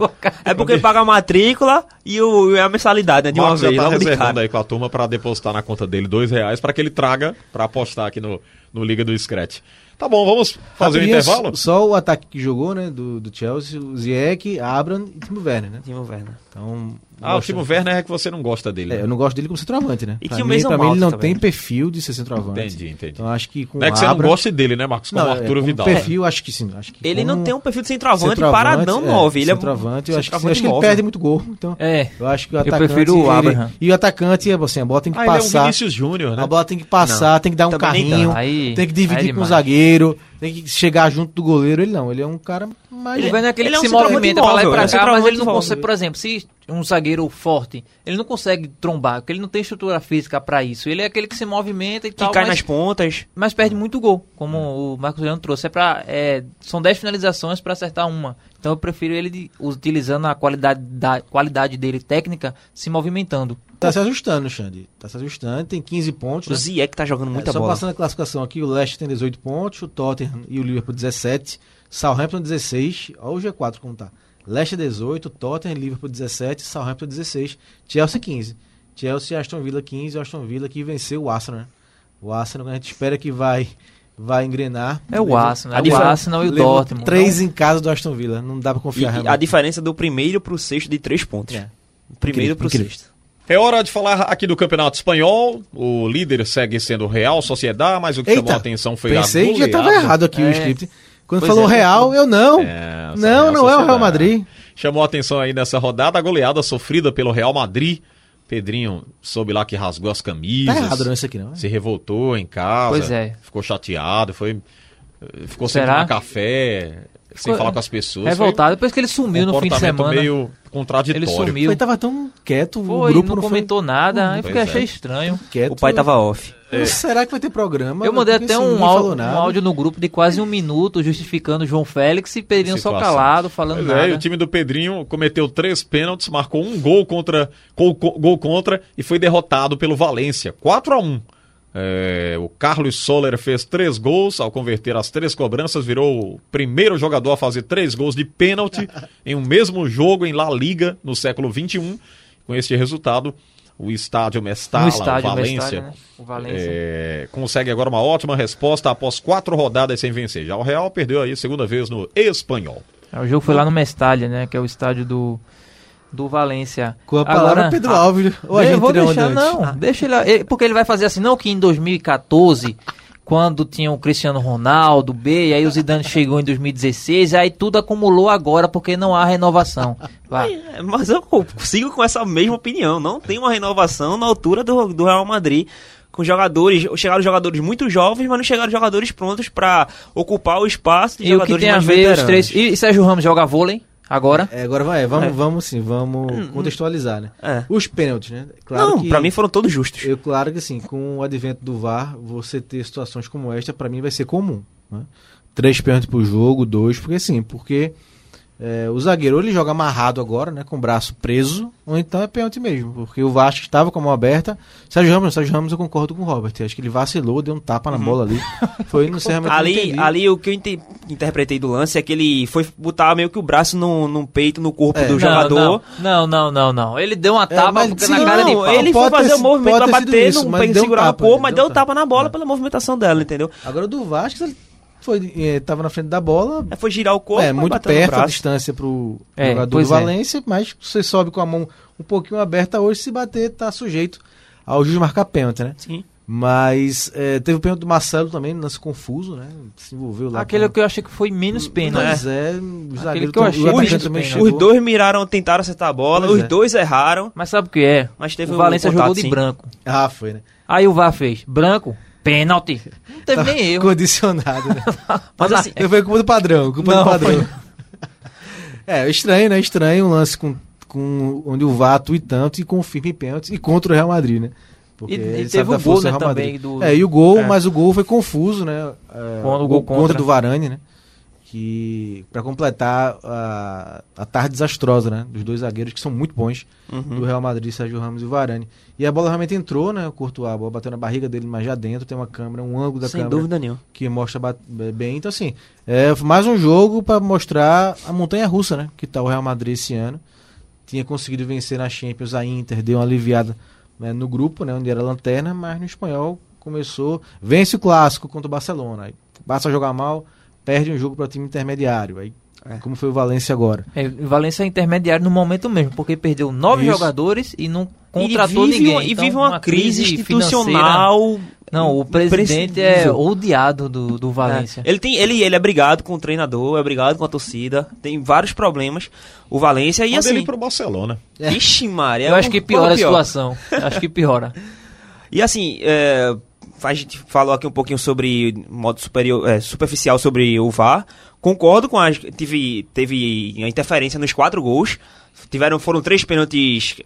é. É porque paga a matrícula e, o, e a mensalidade, né? De uma Marcos já vez, tá logo de reservando aí com a turma pra depositar na conta dele dois reais pra que ele traga pra apostar aqui no, no Liga do Scratch. Tá bom, vamos fazer o Rapidinho, intervalo? Só o ataque que jogou, né? Do, do Chelsea, o Ziyech, Abram e Timo Werner, né? Timo Werner. Então. Ah, o Timo Werner é que você não gosta dele. É, né? eu não gosto dele como centroavante, né? E pra o mim, Mason pra mim ele não também. tem perfil de ser centroavante. Entendi, entendi. Então acho que com Não é que o você não goste dele, né, Marcos? Como Não, Arturo é, como Vidal. perfil, acho que sim. Acho que Ele não tem um perfil de centroavante, centroavante, paradão é, 9. Ele é centroavante, eu acho que, acho que ele perde muito gol. Então, É, eu acho que o Eu atacante. prefiro o ele- Abraham. E o atacante, assim, a bola tem que Ah, ele é um passar. Vinícius Júnior, né? A bola tem que passar, tem que dar um carrinho, tem que dividir com o zagueiro, tem que chegar junto do goleiro. Ele não, ele é um cara mais. Ele ele é que um se centroavante movimenta pra lá e pra é um cá, mas ele não móvel. consegue, por exemplo, se um zagueiro forte, ele não consegue trombar, porque ele não tem estrutura física pra isso. Ele é aquele que se movimenta e Que tal, cai mas, nas pontas. mas perde muito gol, como o Marcos Leandro trouxe. É pra, é, são 10 finalizações pra acertar uma. Então eu prefiro ele de- utilizando a qualidade, da, qualidade dele técnica se movimentando. Tá se ajustando, Xande. Tá se ajustando, tem 15 pontos. O né? Ziyech tá jogando muita É, só bola. passando a classificação aqui, o Leicester tem 18 pontos, o Tottenham e o Liverpool 17, Southampton 16, olha o G4 como tá. Leicester 18, Tottenham, Liverpool 17, Southampton 16, Chelsea 15. Chelsea e Aston Villa 15, o Aston Villa que venceu o Arsenal, né? O Arsenal a gente espera que vai vai engrenar. É o Arsenal, é o Arsenal e o Dortmund. Três em casa do Aston Villa, não dá pra E, confiar e a diferença do primeiro pro sexto de três pontos. É. Primeiro pro incrível. sexto. É hora de falar aqui do Campeonato Espanhol. O líder segue sendo o Real Sociedade, mas o que chamou a atenção foi pensei a que já tava goleada. errado aqui o É. script. Quando Pois falou é. Real, eu não. É, não, Real não é o Real. Madrid. Chamou a atenção aí nessa rodada a goleada sofrida pelo Real Madrid. Pedrinho soube lá que rasgou as camisas. Tá errado não isso aqui não. Se revoltou em casa. Pois é. Ficou chateado, foi. Ficou sem tomar café, sem Ficou falar com as pessoas. Revoltado, depois que ele Foi sumiu um no fim de semana. meio contraditório. Ele sumiu. Ele tava tão quieto, o Foi, grupo não não, comentou nada, aí Pois fiquei, é. achei estranho. foi quieto. O pai tava off. Mas Será que vai ter programa? Eu mandei até assim, um, áudio, um áudio no grupo de quase um minuto justificando o João Félix e Pedrinho só calado, falando Pois nada. é, e o time do Pedrinho cometeu três pênaltis, marcou um gol contra, gol, gol contra e foi derrotado pelo Valência. 4 a 1 É, o Carlos Soler fez três gols, ao converter as três cobranças, virou o primeiro jogador a fazer três gols de pênalti em um mesmo jogo em La Liga no século XXI. Com este resultado, o estádio Mestala, estádio, o no Valência, estádio, né? O Valência. é, consegue agora uma ótima resposta após quatro rodadas sem vencer. Já o Real perdeu aí a segunda vez no Espanhol. É, O jogo foi lá no Mestalha, né? Que é o estádio do, do Valência. Com a palavra Agora- Pedro Alves. Ou a eu gente vou deixar, não. Deixa ele, ele- Porque ele vai fazer assim, não que em 2014, quando tinha o Cristiano Ronaldo, B, e aí o Zidane chegou em 2016, aí tudo acumulou agora porque não há renovação. É, mas eu sigo com essa mesma opinião. Não tem uma renovação na altura do, do Real Madrid. Com jogadores, chegaram jogadores muito jovens, mas não chegaram jogadores prontos pra ocupar o espaço de E o que jogadores tem a mais ver os veteranos. três. E Sérgio Ramos joga vôlei agora? É, agora vai, vamos, É. vamos sim, vamos contextualizar, né? É. Os pênaltis, né? Claro não, que, pra mim foram todos justos. Eu, claro que assim, com o advento do VAR, você ter situações como esta, pra mim vai ser comum. Né? Três pênaltis por jogo, dois, porque assim, porque É, o zagueiro ou ele joga amarrado agora, né, com o braço preso, ou então é pênalti mesmo, porque o Vasco estava com a mão aberta. Sérgio Ramos, Sérgio Ramos eu concordo com o Robert, acho que ele vacilou, deu um tapa na bola ali. Foi no encerramento Ali, ali o que eu interpretei do lance é que ele foi botar meio que o braço no, no peito, no corpo É. do Não, jogador. Não, não, não, não. Ele deu uma tapa mas porque sim, na cara de Não, pau. ele foi ter fazer o movimento pra bater, isso, não mas um segurar tapa, o corpo, ele mas deu deu um tapa na bola É. pela movimentação dela, entendeu? Agora o do Vasco, ele foi, eh, tava na frente da bola, É, Foi girar o corpo, é, mas muito perto a distância pro É, jogador do é. Valência, mas você sobe com a mão um pouquinho aberta hoje, se bater, tá sujeito ao juiz marcar pênalti, né? Sim. Mas eh, teve o pênalti do Marcelo também, lance confuso, né? Se envolveu lá. Aquele com... que eu achei que foi menos pena. né? Pois é, o zagueiro que eu achei o menos também chegou. Os dois miraram, tentaram acertar a bola, Pois os é. dois erraram, Mas sabe o que é? mas teve o um Valência contato, jogou de sim. branco. Ah, foi, né? Aí o VAR fez branco, pênalti. Não teve nem erro. Condicionado, né? Mas assim, Não foi culpa do padrão, culpa Não, do padrão. É, estranho, né? Estranho um lance com, com onde o VAR atua e tanto e confirma em pênalti e contra o Real Madrid, né? Porque E- e ele teve o gol, né, também, Madrid. do- É, e o gol, É. mas o gol foi confuso, né? É, Quando o o gol contra contra. do Varane, né? Que para completar a, a tarde desastrosa, né? Dos dois zagueiros que são muito bons Uhum. do Real Madrid, Sérgio Ramos e Varane. E a bola realmente entrou, né? O Courtois, a bola bateu na barriga dele, mas já dentro tem uma câmera, um ângulo da sem câmera dúvida nenhuma. que mostra bem. Então, assim, é mais um jogo para mostrar a montanha russa, né? Que tá o Real Madrid esse ano. Tinha conseguido vencer na Champions a Inter, deu uma aliviada né, no grupo, né? Onde era lanterna, mas no espanhol começou. Vence o clássico contra o Barcelona. Aí passa a jogar mal, perde um jogo para time intermediário. Aí, É. como foi o Valência agora. É, o Valência é intermediário no momento mesmo, porque perdeu nove Isso. jogadores e não E contratou vive, ninguém. uma- e Então, vive uma, crise financeira- institucional. Não, o presidente é odiado do, do Valência. É. Ele, tem, ele, ele é brigado com o treinador, é brigado com a torcida, tem vários problemas. O Valência e Manda ele assim. pro Barcelona. Ixi, Maria. Eu acho que piora a situação. Acho que piora. E assim, é, a gente falou aqui um pouquinho sobre modo superior, é, superficial sobre o VAR. Concordo com a. Teve, teve a interferência nos quatro gols. Tiveram, foram três pênaltis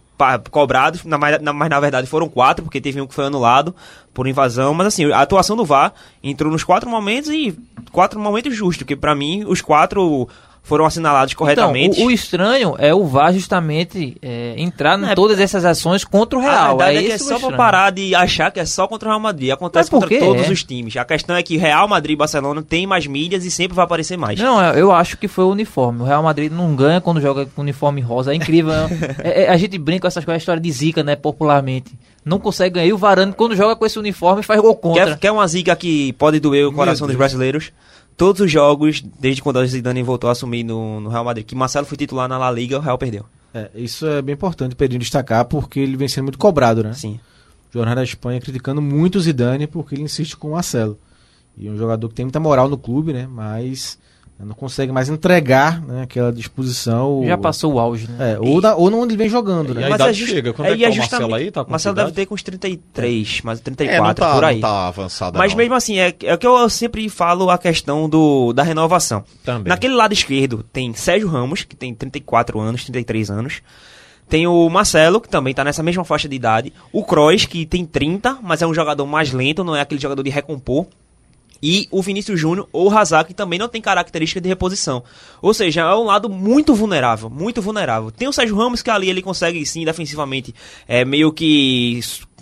cobrados, na, na- mas na verdade foram quatro, porque teve um que foi anulado por invasão. Mas assim, a atuação do VAR entrou nos quatro momentos e quatro momentos justos, que pra mim os quatro foram assinalados corretamente. Então, o, o estranho é o VAR justamente é, entrar em É, todas essas ações contra o A Real. verdade é, que é esse o só pra estranho. parar de achar que é só contra o Real Madrid. Acontece contra que todos é? os times. A questão é que Real Madrid e Barcelona tem mais mídias e sempre vai aparecer mais. Não, eu eu acho que foi o uniforme. O Real Madrid não ganha quando joga com uniforme rosa. É incrível. É- é- a gente brinca com essas coisas, a história de zica, né, popularmente. Não consegue ganhar. E o Varane, quando joga com esse uniforme, faz gol contra. Quer, quer uma zica que pode doer o coração dos brasileiros? Todos os jogos, desde quando a Zidane voltou a assumir no, no Real Madrid, que Marcelo foi titular na La Liga, o Real perdeu. É, isso é bem importante, Pedrinho, destacar, porque ele vem sendo muito cobrado, né? Sim. O Jornal da Espanha criticando muito o Zidane porque ele insiste com o Marcelo. E é um jogador que tem muita moral no clube, né? Mas não consegue mais entregar né, aquela disposição. Já passou o auge, né? É, ou, na, ou não onde ele vem jogando, E né? a Mas idade é just- chega. Quando é, é, que e é tá o Marcelo aí? Tá com Marcelo deve ter com uns 33, mas É, 34, não tá, por aí. não tá avançada Mas não. mesmo assim, é, é o que eu sempre falo a questão do, da renovação. Também. Naquele lado esquerdo tem Sérgio Ramos, que tem 34 anos, 33 anos. Tem o Marcelo, que também tá nessa mesma faixa de idade. O Kroos, que tem 30, mas é um jogador mais lento, não é aquele jogador de recompor. E o Vinícius Júnior ou o Hazard, que também não tem característica de reposição. Ou seja, é um lado muito vulnerável, muito vulnerável. Tem o Sérgio Ramos, que ali ele consegue, sim, defensivamente, é, meio que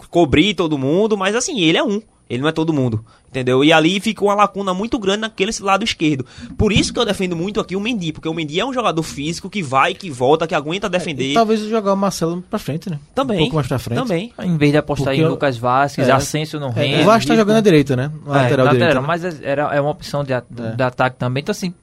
cobrir todo mundo, mas assim, ele é um. Ele não é todo mundo, entendeu? E ali fica uma lacuna muito grande naquele lado esquerdo. Por isso que eu defendo muito aqui o Mendy, porque o Mendy é um jogador físico que vai, que volta, que aguenta defender. E talvez jogar o Marcelo pra frente, né? Também. Um pouco mais pra frente. Também. Em vez de apostar Porque em eu- Lucas Vasquez, É. Asensio não É, rende. o Vasco tá jogando à direita, né? Na É, lateral na direita. lateral, né? mas é- era, é uma opção de, É. de ataque também. Então, assim,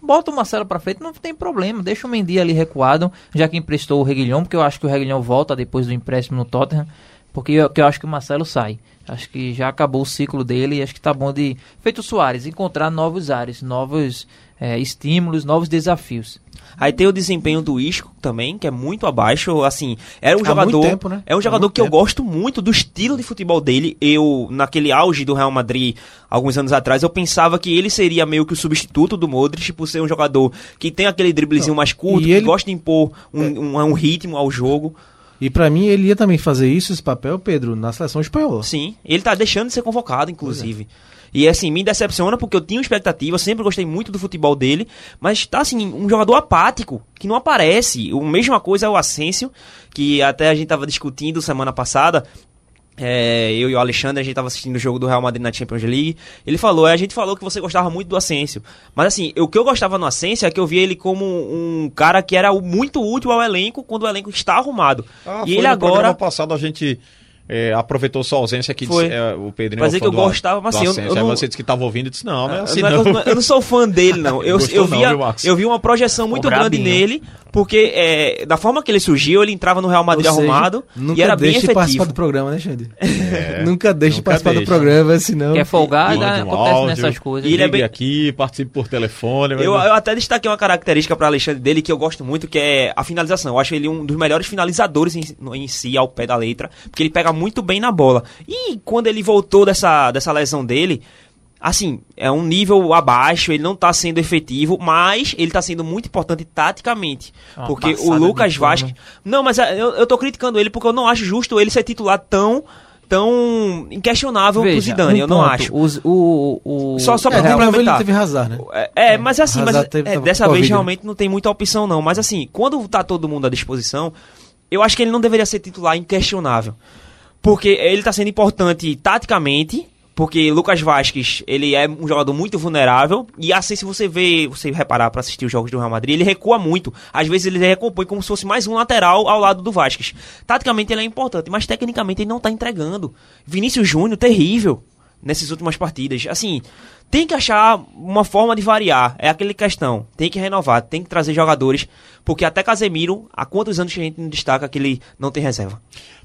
bota o Marcelo pra frente, não tem problema. Deixa o Mendy ali recuado, já que emprestou o Reguilhão, porque eu acho que o Reguilhão volta depois do empréstimo no Tottenham. Porque eu, que eu acho que o Marcelo sai. Acho que já acabou o ciclo dele e acho que tá bom de, feito o Soares, encontrar novos ares, novos é, estímulos, novos desafios. Aí tem o desempenho do Isco também, que é muito abaixo. Assim, era um Há jogador. tempo, né? É um jogador que eu tempo. gosto muito do estilo de futebol dele. Eu, naquele auge do Real Madrid, alguns anos atrás, eu pensava que ele seria meio que o substituto do Modric, por ser um jogador que tem aquele driblezinho mais curto, e que ele- gosta de impor um, um, um ritmo ao jogo. E pra mim, ele ia também fazer isso, esse papel, Pedro, na seleção espanhola. Sim, ele tá deixando de ser convocado, inclusive. E assim, me decepciona porque eu tinha expectativa, sempre gostei muito do futebol dele, mas tá assim, um jogador apático, que não aparece. A mesma coisa é o Asensio, que até a gente tava discutindo semana passada, é, eu e o Alexandre, a gente tava assistindo o jogo do Real Madrid na Champions League. Ele falou, a gente falou que você gostava muito do Asensio. Mas assim, o que eu gostava no Asensio é que eu via ele como um cara que era muito útil ao elenco quando o elenco está arrumado. Ah, e ele no agora. programa passado a gente é, aproveitou sua ausência aqui. Foi. Disse, é, o Pedrinho Pra é que eu do- gostava, mas assim, eu- eu Aí não- você disse que tava ouvindo e disse, não, não é assim Não é não. eu, não sou fã dele, não. Eu, Gostou eu, não, via, viu, Max? eu vi uma projeção muito grande nele, porque é, da forma que ele surgiu, ele entrava no Real Madrid seja, arrumado nunca e era bem deixe de participar efetivo. do programa, né, Xande? nunca deixe de nunca participar deixa. do programa, senão... Quer folgar, Mande dá- um acontece áudio, nessas coisas. E ele é bem- aqui, participe por telefone. mas- Eu, eu até destaquei uma característica para Alexandre dele que eu gosto muito, que é a finalização. Eu acho ele um dos melhores finalizadores em, em si, ao pé da letra, porque ele pega muito bem na bola. E quando ele voltou dessa, dessa lesão dele, assim, é um nível abaixo, ele não tá sendo efetivo, mas ele tá sendo muito importante taticamente. Uma porque o Lucas. Vasquez. Não, mas é, eu, eu tô criticando ele porque eu não acho justo ele ser titular tão. Tão inquestionável pro Veja, Zidane, um eu não acho. os- o, o, Só- só É, pra de novo, ele complementar. teve razão, né? É, é, mas assim, mas teve- é, dessa vez né? realmente não tem muita opção, não. Mas assim, quando tá todo mundo à disposição, eu acho que ele não deveria ser titular inquestionável. Porque ele tá sendo importante taticamente, porque Lucas Vasquez, ele é um jogador muito vulnerável, e assim, se você vê, você reparar pra assistir os jogos do Real Madrid, ele recua muito. Às vezes ele recompõe como se fosse mais um lateral ao lado do Vasquez. Taticamente ele é importante, mas tecnicamente ele não tá entregando. Vinícius Júnior, terrível nessas últimas partidas. Assim, tem que achar uma forma de variar. É aquela questão. Tem que renovar, tem que trazer jogadores. Porque até Casemiro, há quantos anos que a gente não destaca que ele não tem reserva?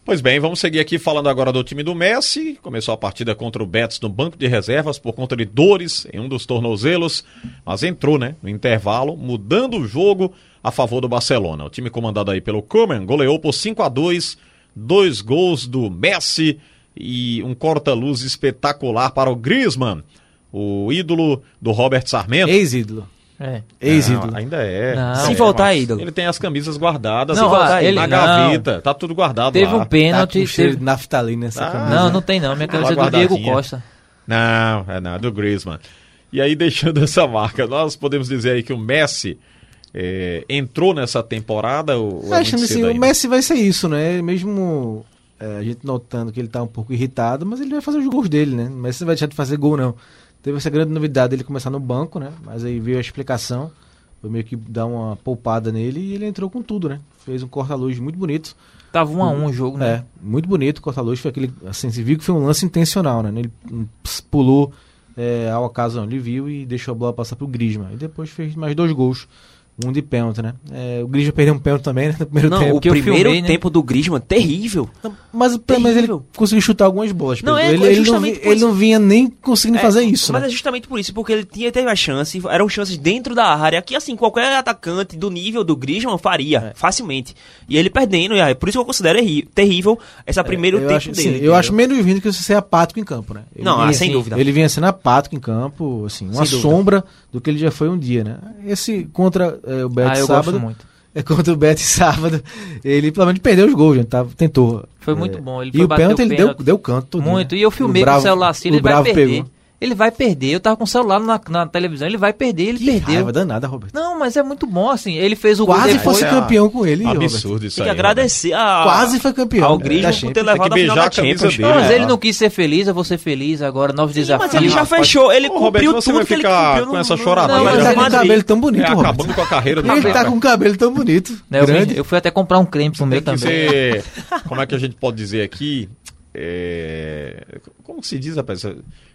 Pois bem, vamos seguir aqui falando agora do time do Messi. Começou a partida contra o Betis no banco de reservas por conta de dores em um dos tornozelos, mas entrou, né, no intervalo, mudando o jogo a favor do Barcelona. O time comandado aí pelo Koeman goleou por 5 a 2, dois gols do Messi e um corta-luz espetacular para o Griezmann, o ídolo do Robert Sarmento. Ex-ídolo. É. Ex-ídolo. Não, ainda é. Não. Se É, voltar, mas ídolo. Ele tem as camisas guardadas Não, voltar ele- na não. gaveta, tá tudo guardado Teve lá. um Tá pênalti. com cheiro teve- de naftalina essa Ah, camisa. Não, não tem não. Minha camisa é do. Diego Costa. Não, é não, é do Griezmann. E aí, deixando essa marca, nós podemos dizer aí que o Messi é, entrou nessa temporada? Ou, ou é É, Xande, assim, o? Messi vai ser isso, né? Mesmo é, a gente notando que ele tá um pouco irritado, mas ele vai fazer os gols dele, né? O Messi não vai deixar de fazer gol, não. Teve essa grande novidade dele começar no banco, né? Mas aí veio a explicação. Foi meio que dar uma poupada nele e ele entrou com tudo, né? Fez um corta-luz muito bonito. Tava um a um o jogo, né? É, muito bonito o corta-luz. Foi aquele. Assim, você viu que foi um lance intencional, né? Ele hum, pulou é, ao acaso, não. Ele viu e deixou a bola passar pro Griezmann. E depois fez mais dois gols. Um de pênalti, né? É, o Griezmann perdeu um pênalti também, né? No primeiro Não, tempo. o primeiro filmei, né? tempo do Griezmann, terrível. Mas pelo menos ele conseguiu chutar algumas bolas. Não, é, ele, é ele, não, justamente vi- por ele não vinha nem conseguindo É, fazer isso, Mas né? é justamente por isso, porque ele tinha, teve a chance, eram chances dentro da área, que assim, qualquer atacante do nível do Griezmann faria, É. facilmente. E ele perdendo, e é por isso que eu considero terrível esse primeiro eu tempo acho, dele. sim, eu acho menos vindo que você ser apático em campo, né? Ele Não, ah, vinha, sem assim, dúvida. Ele vinha sendo apático em campo, assim, uma sombra do que ele já foi um dia, né? Esse contra é, o Ah, Betis eu sábado. gosto muito. É contra o Betis sábado. Ele pelo menos perdeu os gols, gente. Tava, tentou. Foi É, muito bom. Ele e o pênalti ele pênalti. deu, deu canto. Muito. né? E eu filmei O com o Bravo- celular assim, ele vai Bravo perder. pegou. Ele vai perder. Eu tava com o celular na, na televisão, ele vai perder, ele Que perdeu. raiva danada, Roberto. Não, mas é muito bom, assim. Ele fez o gol Quase depois. fosse é campeão com ele, Roberto. Absurdo isso Tem que aí. agradecer a, Quase foi campeão. ao da Griezmann por Champions. ter Tem levado que a final beijar da Champions. dele. Mas É. ele não quis ser feliz, eu vou ser feliz agora, novos Sim, desafios. mas ele já fechou, ele Ô, Roberto, cumpriu você tudo vai que ele ficar cumpriu com no- essa choradeira Não, ele tá com o cabelo tão bonito, É, Roberto. acabando com a carreira do Ele tá cara. com o cabelo tão bonito. Né, eu, grande. vim- eu fui até comprar um creme pro meu também. Como é que a gente pode dizer aqui? É, Como se diz, rapaz?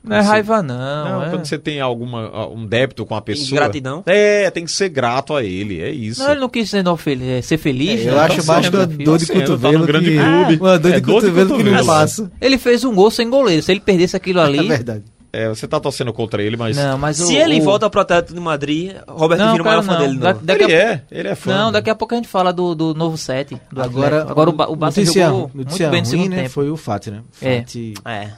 Não é raiva, não. Não, é... quando você tem alguma, um débito com a pessoa. Ingratidão? É, tem que ser grato a ele, é isso. Não, ele não quis ser, não, fel- é, ser feliz. Eu né? acho Tá mais sendo uma desafio. dor de Tá sendo, tá cotovelo grande que... clube. Uma dor É de dor de cotovelo que não cotovelo. passa. Ele fez um gol sem goleiro. Se ele perdesse aquilo ali. É verdade. É, você tá torcendo contra ele, mas. Não, mas Se o, ele o... volta pro Atlético de Madrid, Roberto Não, vira o maior fã não. dele. de Da- ele a... é, ele é fã. Não, daqui a pouco a gente fala do, do novo set. Do Agora, Atlético. Agora o, o Barça notícia, jogou notícia muito bem no ruim, segundo né, tempo. foi o Fati, né? É. Fati É.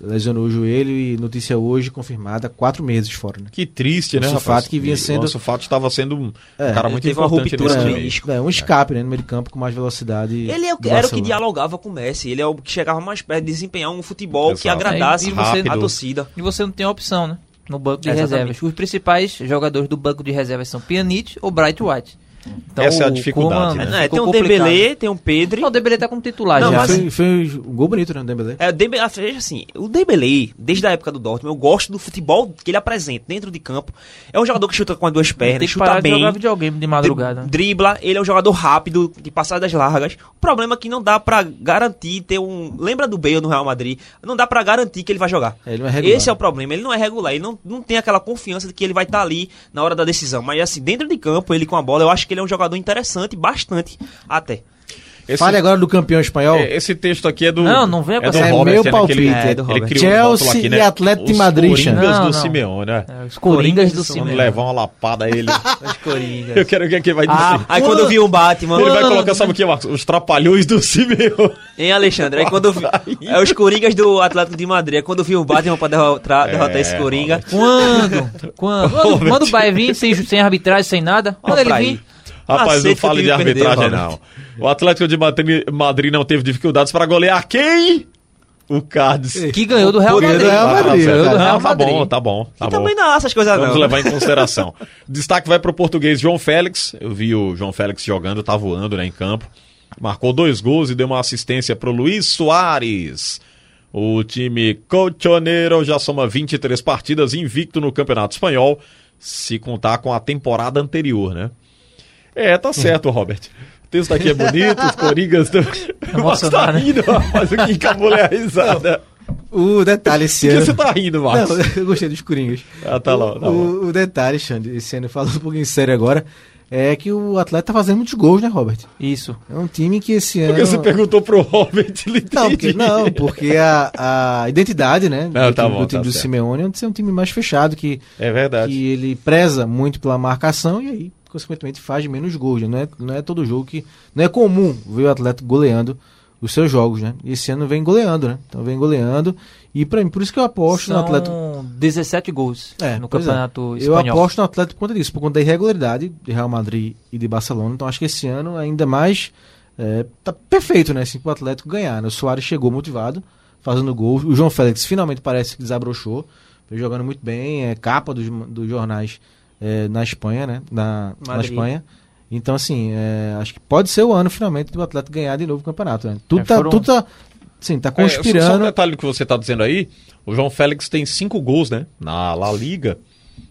lesionou o joelho e notícia hoje confirmada, quatro meses fora, né? Que triste, né, O? Sulfato que vinha sendo- O Sulfato estava sendo um É, cara muito teve uma importante ruptura nesse menisco. É, um escape, né, no meio de campo com mais velocidade. Ele é o- do era o que dialogava com o Messi. Ele é o que chegava mais perto de desempenhar um futebol que Exato. agradasse É, e a torcida. E você não tem opção, né? No banco de Exatamente. reservas. Os principais jogadores do banco de reservas são Pjanic ou Bright White. Então, Essa é a dificuldade, Koeman né? É, tem um complicado. Dembélé, tem um Pedro. Não, o Dembélé tá como titular Não, já. mas-? Foi, foi um gol bonito, né, o Dembélé? É, o Dembélé, ah, veja assim, o Dembélé, desde a época do Dortmund, eu gosto do futebol que ele apresenta dentro de campo. É um jogador que chuta com as duas pernas, Tem que chuta parar de bem. jogar videogame de madrugada. Dribla, ele é um jogador rápido, de passadas largas. O problema é que não dá pra garantir ter um. Lembra do Bale no Real Madrid? Não dá pra garantir que ele vai jogar. É, ele não é regular. Esse é o problema, ele não é regular, ele não, não tem aquela confiança de que ele vai estar ali na hora da decisão. Mas assim, dentro de campo, ele com a bola, eu acho que ele é um jogador interessante, bastante até. Esse, Fale agora do campeão espanhol. é, esse texto aqui é do. Não, não venha com é do essa- É Robert, meu né, palpite, ele- é do Robert. um Chelsea rótulo aqui, né? e Atlético de Os Madrid, Coringas Xande. Não, do não. Simeone, né? É, Os Coringas do Vamos Simeone. levar uma lapada a ele. Os Coringas. Eu quero ver o que vai dizer. Ah, Aí quando eu vi o Batman. ele vai colocar, sabe o que, Marcos? Os trapalhões do Simeone. Hein, Alexandre? Aí quando eu vi. É os Coringas do Atlético de Madrid. Aí quando eu vi o Batman pra derrotar, derrotar esse Coringa. Quando? Quando? Quando, quando o Bahia vir sem, sem arbitragem, sem nada? Quando ele vir? Rapaz, não Aceita que fale o de perdeu, arbitragem, não. O Atlético de Madri- Madrid não teve dificuldades para golear quem? O Cádiz. Que ganhou do Real do Madrid. Real Madrid, do cara. Real Ah, tá Madrid. bom, tá bom. Tá e bom. também não é essas coisas Vamos não. levar em consideração. Destaque vai pro português João Félix. Eu vi o João Félix jogando, tá voando né, em campo. Marcou dois gols e deu uma assistência pro Luiz Soares. O time colchoneiro já soma 23 partidas invicto no Campeonato Espanhol, se contar com a temporada anterior, né? É, tá certo, Robert. O texto aqui é bonito, os Coringas... Do... Mas tá né? rindo, rapaz, o que encabulei a risada. O detalhe esse Por que ano. você tá rindo, Não, Marcos? eu gostei dos Coringas. Ah, tá lá, tá o, o detalhe, Xande, esse ano falando um pouquinho sério agora, é que o Atlético tá fazendo muitos gols, né, Robert? Isso. É um time que esse ano. Porque você perguntou pro Robert, ele Não, porque, não, porque a, a identidade, né? Não, do tá time, bom, do, time tá do certo. Simeone é de ser um time mais fechado, que, É verdade. que ele preza muito pela marcação e aí, consequentemente, faz menos gols. né? Não é, não é todo jogo que. Não é comum ver o Atlético goleando os seus jogos, né? E esse ano vem goleando, né? Então vem goleando. E pra mim, por isso que eu aposto no São Atlético. 17 gols É, no é. campeonato Eu espanhol. aposto no Atlético por conta disso, por conta da irregularidade de Real Madrid e de Barcelona. Então acho que esse ano ainda mais é, tá perfeito, né? Assim, pro Atlético ganhar. Né? O Soares chegou motivado, fazendo gol. O João Félix finalmente parece que desabrochou. Vem jogando muito bem, é capa dos, dos jornais é, na Espanha, né? Na, na. Espanha. Então, assim, é, acho que pode ser o ano finalmente do Atlético ganhar de novo o campeonato. Né? Tudo, É, tá, foram- tudo tá, sim, tá É, só- um conspirando. detalhe que você tá dizendo aí, o João Félix tem cinco gols, né? Na La Liga.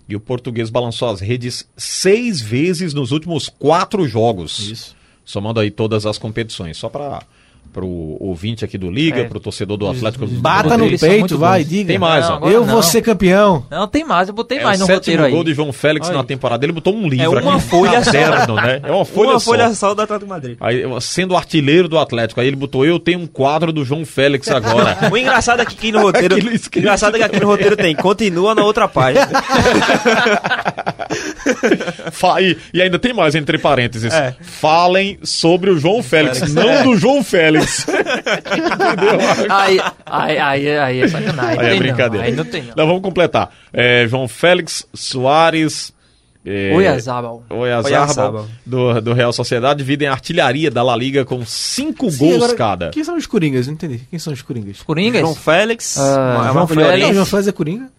E o português balançou as redes seis vezes nos últimos quatro jogos. Isso. Somando aí todas as competições. Só para pro ouvinte aqui do Liga, É. pro torcedor do Atlético. Bata no Eles peito, vai, bons. diga. Tem mais, Não, ó. Eu não. vou ser campeão. Não, tem mais, eu botei É mais o no roteiro aí. gol de João Félix Olha na temporada. Ele botou um livro É uma aqui. folha só. caderno, né? É uma folha Uma só. folha só do Atlético de Madrid. Aí, sendo artilheiro do Atlético, aí ele botou eu tenho um quadro do João Félix agora. O engraçado é que aqui no roteiro. O engraçado é que aqui no roteiro tem. Continua na outra página. E, e ainda tem mais entre parênteses. É. Falem sobre o João Félix, não do João Félix. Aí, aí, aí, aí é sacanagem. Aí é Tem não, brincadeira. Aí não tem não. Não, vamos completar. É, João Félix, Soares. É, Oiazabal. Do, do Real Sociedade, dividem a artilharia da La Liga com cinco Sim, gols agora, cada. Quem são os Coringas? Não entendi. Quem são os Coringas? Coringas? João Félix. Ah, João Félix. João Félix é Coringa?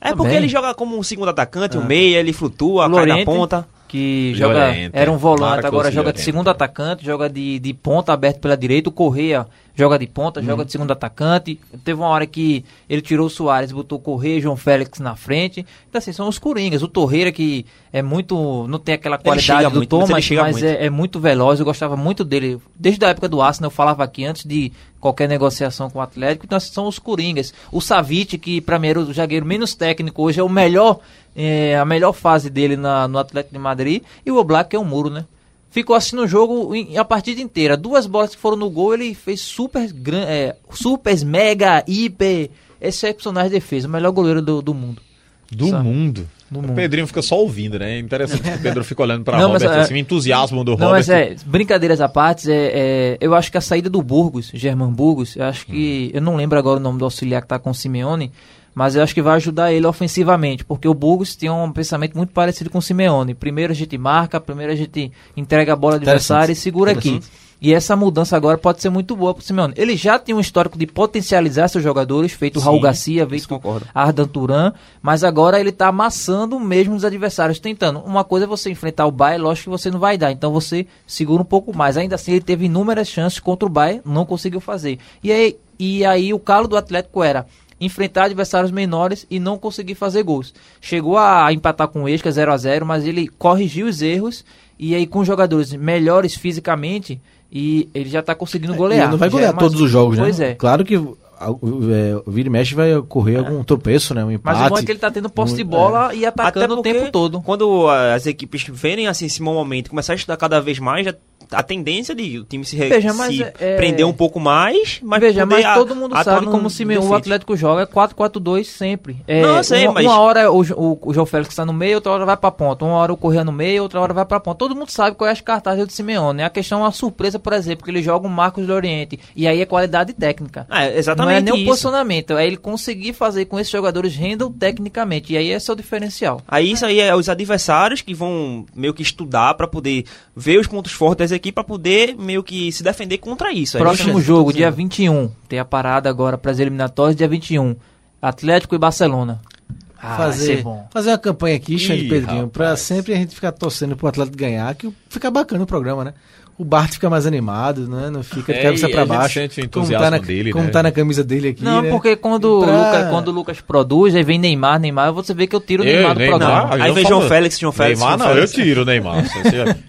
É porque Também. ele joga como um segundo atacante, um meia, ele flutua, cai na Lorente, ponta. Que joga, era um volante, Marcos agora joga de segundo atacante, joga de, de ponta aberto pela direita, o Correia joga de ponta, joga de segundo atacante. Teve uma hora que ele tirou o Soares, botou o Correia e João Félix na frente. Então assim, são os Coringas. O Torreira que é muito, não tem aquela qualidade do muito, mas ele Thomas, mas muito. é, é muito veloz, eu gostava muito dele. Desde a época do Arsenal, eu falava aqui, antes de qualquer negociação com o Atlético, então assim, são os Coringas. O Savic, que pra mim era o zagueiro menos técnico, hoje é o melhor, é, a melhor fase dele na, no Atlético de Madrid, e o Oblak é um muro, né? Ficou assim no jogo em- a partida inteira. Duas bolas que foram no gol, ele fez super, gran- é, super mega, hiper, excepcionais defesas. O melhor goleiro do, do mundo. Do Sabe? mundo. do O mundo. Pedrinho fica só ouvindo, né? É interessante que o Pedro fica olhando pra Não, mas, Robert, é- assim, o entusiasmo do Não, Robert. mas é, brincadeiras à parte, é, é, eu acho que a saída do Burgos, German Burgos, eu acho que, eu não lembro agora o nome do auxiliar que tá com o Simeone, mas eu acho que vai ajudar ele ofensivamente, porque o Burgos tem um pensamento muito parecido com o Simeone. Primeiro a gente marca, primeiro a gente entrega a bola ao adversário e segura aqui. E essa mudança agora pode ser muito boa pro Simeone. Ele já tem um histórico de potencializar seus jogadores, feito o Raul Sim, Garcia, feito. Ardan Turan, mas agora ele tá amassando mesmo os adversários, tentando. Uma coisa é você enfrentar o Bayern, lógico que você não vai dar, então você segura um pouco mais. Ainda assim, ele teve inúmeras chances contra o Bayern, não conseguiu fazer. E aí, e aí o calo do Atlético era enfrentar adversários menores e não conseguir fazer gols. Chegou a empatar com o Esca 0 a 0 mas ele corrigiu os erros e aí com jogadores melhores fisicamente e ele já tá conseguindo E golear. ele não vai golear é mais- todos os jogos, né? Pois é. Claro que o, é, o vira e mexe vai ocorrer algum tropeço, né? Um empate. Mas o bom é que ele tá tendo posse de Um- bola e atacando o tempo todo. Quando as equipes verem assim esse momento e começar a estudar cada vez mais, já- a tendência de o time se, Veja, se é- é- prender um pouco mais, mas Veja, mas todo mundo sabe como o, Simeone, o. Atlético joga é 4-4-2 sempre. É, Não, eu sei, uma, mas- uma hora o, o, o João Félix está no meio, outra hora vai pra ponta. Uma hora o Correia no meio, outra hora vai pra ponta. Todo mundo sabe qual é as cartagens do Simeone. A questão é uma surpresa, por exemplo, que ele joga o Marcos do Oriente. E aí é qualidade técnica. Ah, é Não exatamente é nem o posicionamento, é ele conseguir fazer com esses jogadores rendam tecnicamente. E aí esse é o diferencial. Aí isso aí é os adversários que vão meio que estudar pra poder ver os pontos fortes das equipes pra poder meio que se defender contra isso. Aí Próximo jogo, dia 21. Tem a parada agora para as eliminatórias, dia 21. Atlético e Barcelona. Ah, fazer, bom. fazer uma campanha aqui, Xande Pedrinho, pra rapaz. sempre a gente ficar torcendo pro Atlético ganhar, que fica bacana o programa, né? O Bart fica mais animado, né? Não fica de É, cabeça pra a gente baixo. sente o como entusiasmo tá na, dele, como né? tá na camisa dele aqui, Não, né? porque quando, pra- o Lucas, quando o Lucas produz, aí vem Neymar, Neymar, você vê que eu tiro o Neymar do Neymar, programa. eu Aí vem João Félix, João Félix, Neymar João não, eu Félix. tiro o Neymar.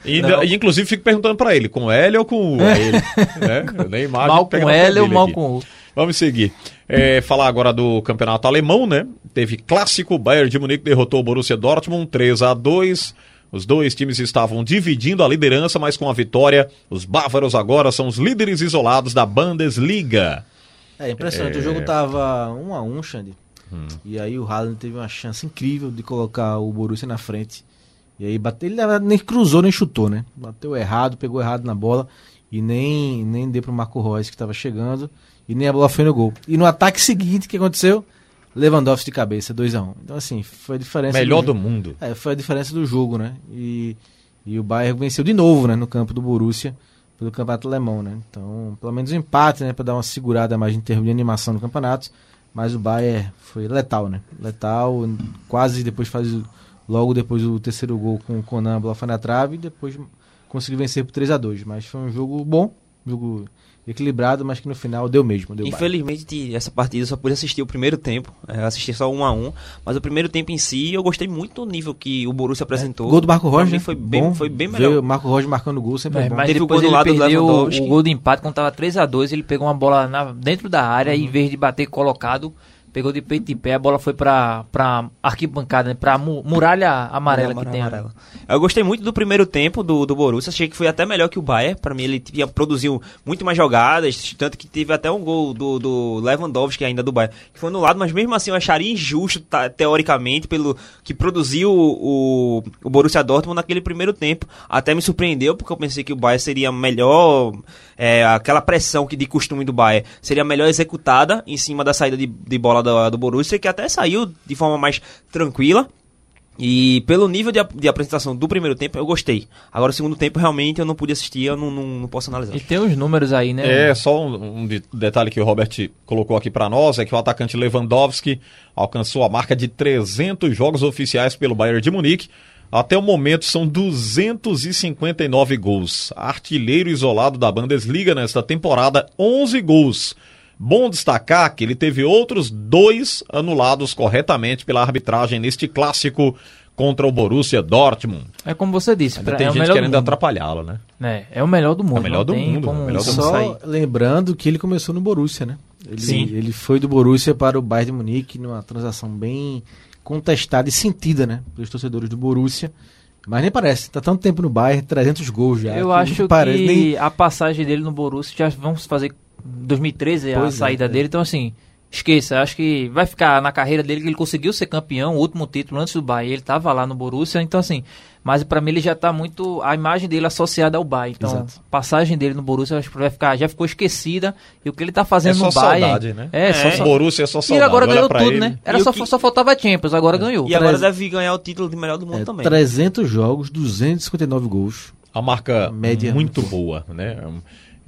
E, e, inclusive fico perguntando pra ele, com L ou com U? Aí ele, né? O Neymar, Mal com L ou mal aqui. com U. Vamos seguir. É, falar agora do campeonato alemão, né? Teve clássico, Bayern de Munique derrotou o Borussia Dortmund 3 a 2 Os dois times estavam dividindo a liderança, mas com a vitória, os bávaros agora são os líderes isolados da Bundesliga. É impressionante, o jogo tava 1 a 1 Xande. E aí o Haaland teve uma chance incrível de colocar o Borussia na frente. E aí bateu, ele nem cruzou nem chutou, né? Bateu errado, pegou errado na bola e nem nem deu pro Marco Reus que estava chegando e nem a bola foi no gol. E no ataque seguinte, o que aconteceu? Lewandowski de cabeça, 2 a 1. Então assim, foi a diferença Melhor do, do mundo. É, foi a diferença do jogo, né? E, e o Bayern venceu de novo, né, no campo do Borussia, pelo campeonato alemão, né? Então, pelo menos um empate, né, para dar uma segurada mais em termos de animação no campeonato. Mas o Bayern foi letal, né? Letal, quase depois faz logo depois o terceiro gol com o Conan, a bola foi na trave e depois conseguiu vencer por 3 a 2 Mas foi um jogo bom, um jogo equilibrado, mas que no final deu mesmo. Deu. Infelizmente, essa partida eu só pude assistir o primeiro tempo. É, assisti só um a um. Mas o primeiro tempo em si, eu gostei muito do nível que o Borussia apresentou. Gol do Marco Rocha, né? foi bem, Bom, foi bem ver melhor. o Marco Rocha marcando gol sempre é, É, bom. mas Teve o depois gol do lado do o, gol de empate quando tava 3x2, ele pegou uma bola na- dentro da área e em vez de bater colocado, pegou de peito e pé, a bola foi pra, pra arquibancada, né, pra mu- muralha amarela que tem. Amarela. Eu gostei muito do primeiro tempo do, do Borussia, achei que foi até melhor que o Bayern. Para mim, ele tinha, produziu muito mais jogadas, tanto que teve até um gol do, do Lewandowski ainda do Bayern, que foi anulado, mas mesmo assim eu acharia injusto, tá, teoricamente, pelo que produziu o, o, o Borussia Dortmund naquele primeiro tempo. Até me surpreendeu, porque eu pensei que o Bayern seria melhor, é, aquela pressão que de costume do Bayern seria melhor executada em cima da saída de, de bola do, do Borussia, que até saiu de forma mais tranquila. E pelo nível de, de apresentação do primeiro tempo, eu gostei. Agora, o segundo tempo, realmente, eu não pude assistir, eu não, não, não posso analisar. E tem os números aí, né? É, só um, um de- detalhe que o Robert colocou aqui pra nós é que o atacante Lewandowski alcançou a marca de 300 jogos oficiais pelo Bayern de Munique. Até o momento são 259 gols. Artilheiro isolado da Bundesliga nesta temporada, 11 gols. Bom destacar que ele teve outros dois anulados corretamente pela arbitragem neste clássico contra o Borussia Dortmund. É como você disse, pra- tem é gente querendo atrapalhá-lo, né? É, é o melhor do mundo. É o melhor do mundo, como- é o melhor como Só sair. lembrando que ele começou no Borussia, né? Ele, Sim. ele foi do Borussia para o Bayern de Munique numa transação bem contestada e sentida, né? Pelos torcedores do Borussia. Mas nem parece, tá tanto tempo no Bayern, 300 gols já. Eu que acho parece, que nem- a passagem dele no Borussia, já vamos fazer 2013 a Pois é, saída é. dele, então assim, esqueça. Acho que vai ficar na carreira dele que ele conseguiu ser campeão, o último título antes do Bayern. Ele estava lá no Borussia, então assim. Mas para mim ele já tá muito. A imagem dele associada ao Bayern. Então, Exato. a passagem dele no Borussia acho que vai ficar, já ficou esquecida. E o que ele tá fazendo É só no Bayern. saudade, né? É, só, É. só. Borussia é só E saudade. ele agora Olha ganhou tudo, ele. né? Era E só, que- só faltava Champions, agora ganhou. E agora Treze- deve ganhar o título de melhor do mundo É, também. 300 jogos, 259 gols. A marca Média muito muito boa, né?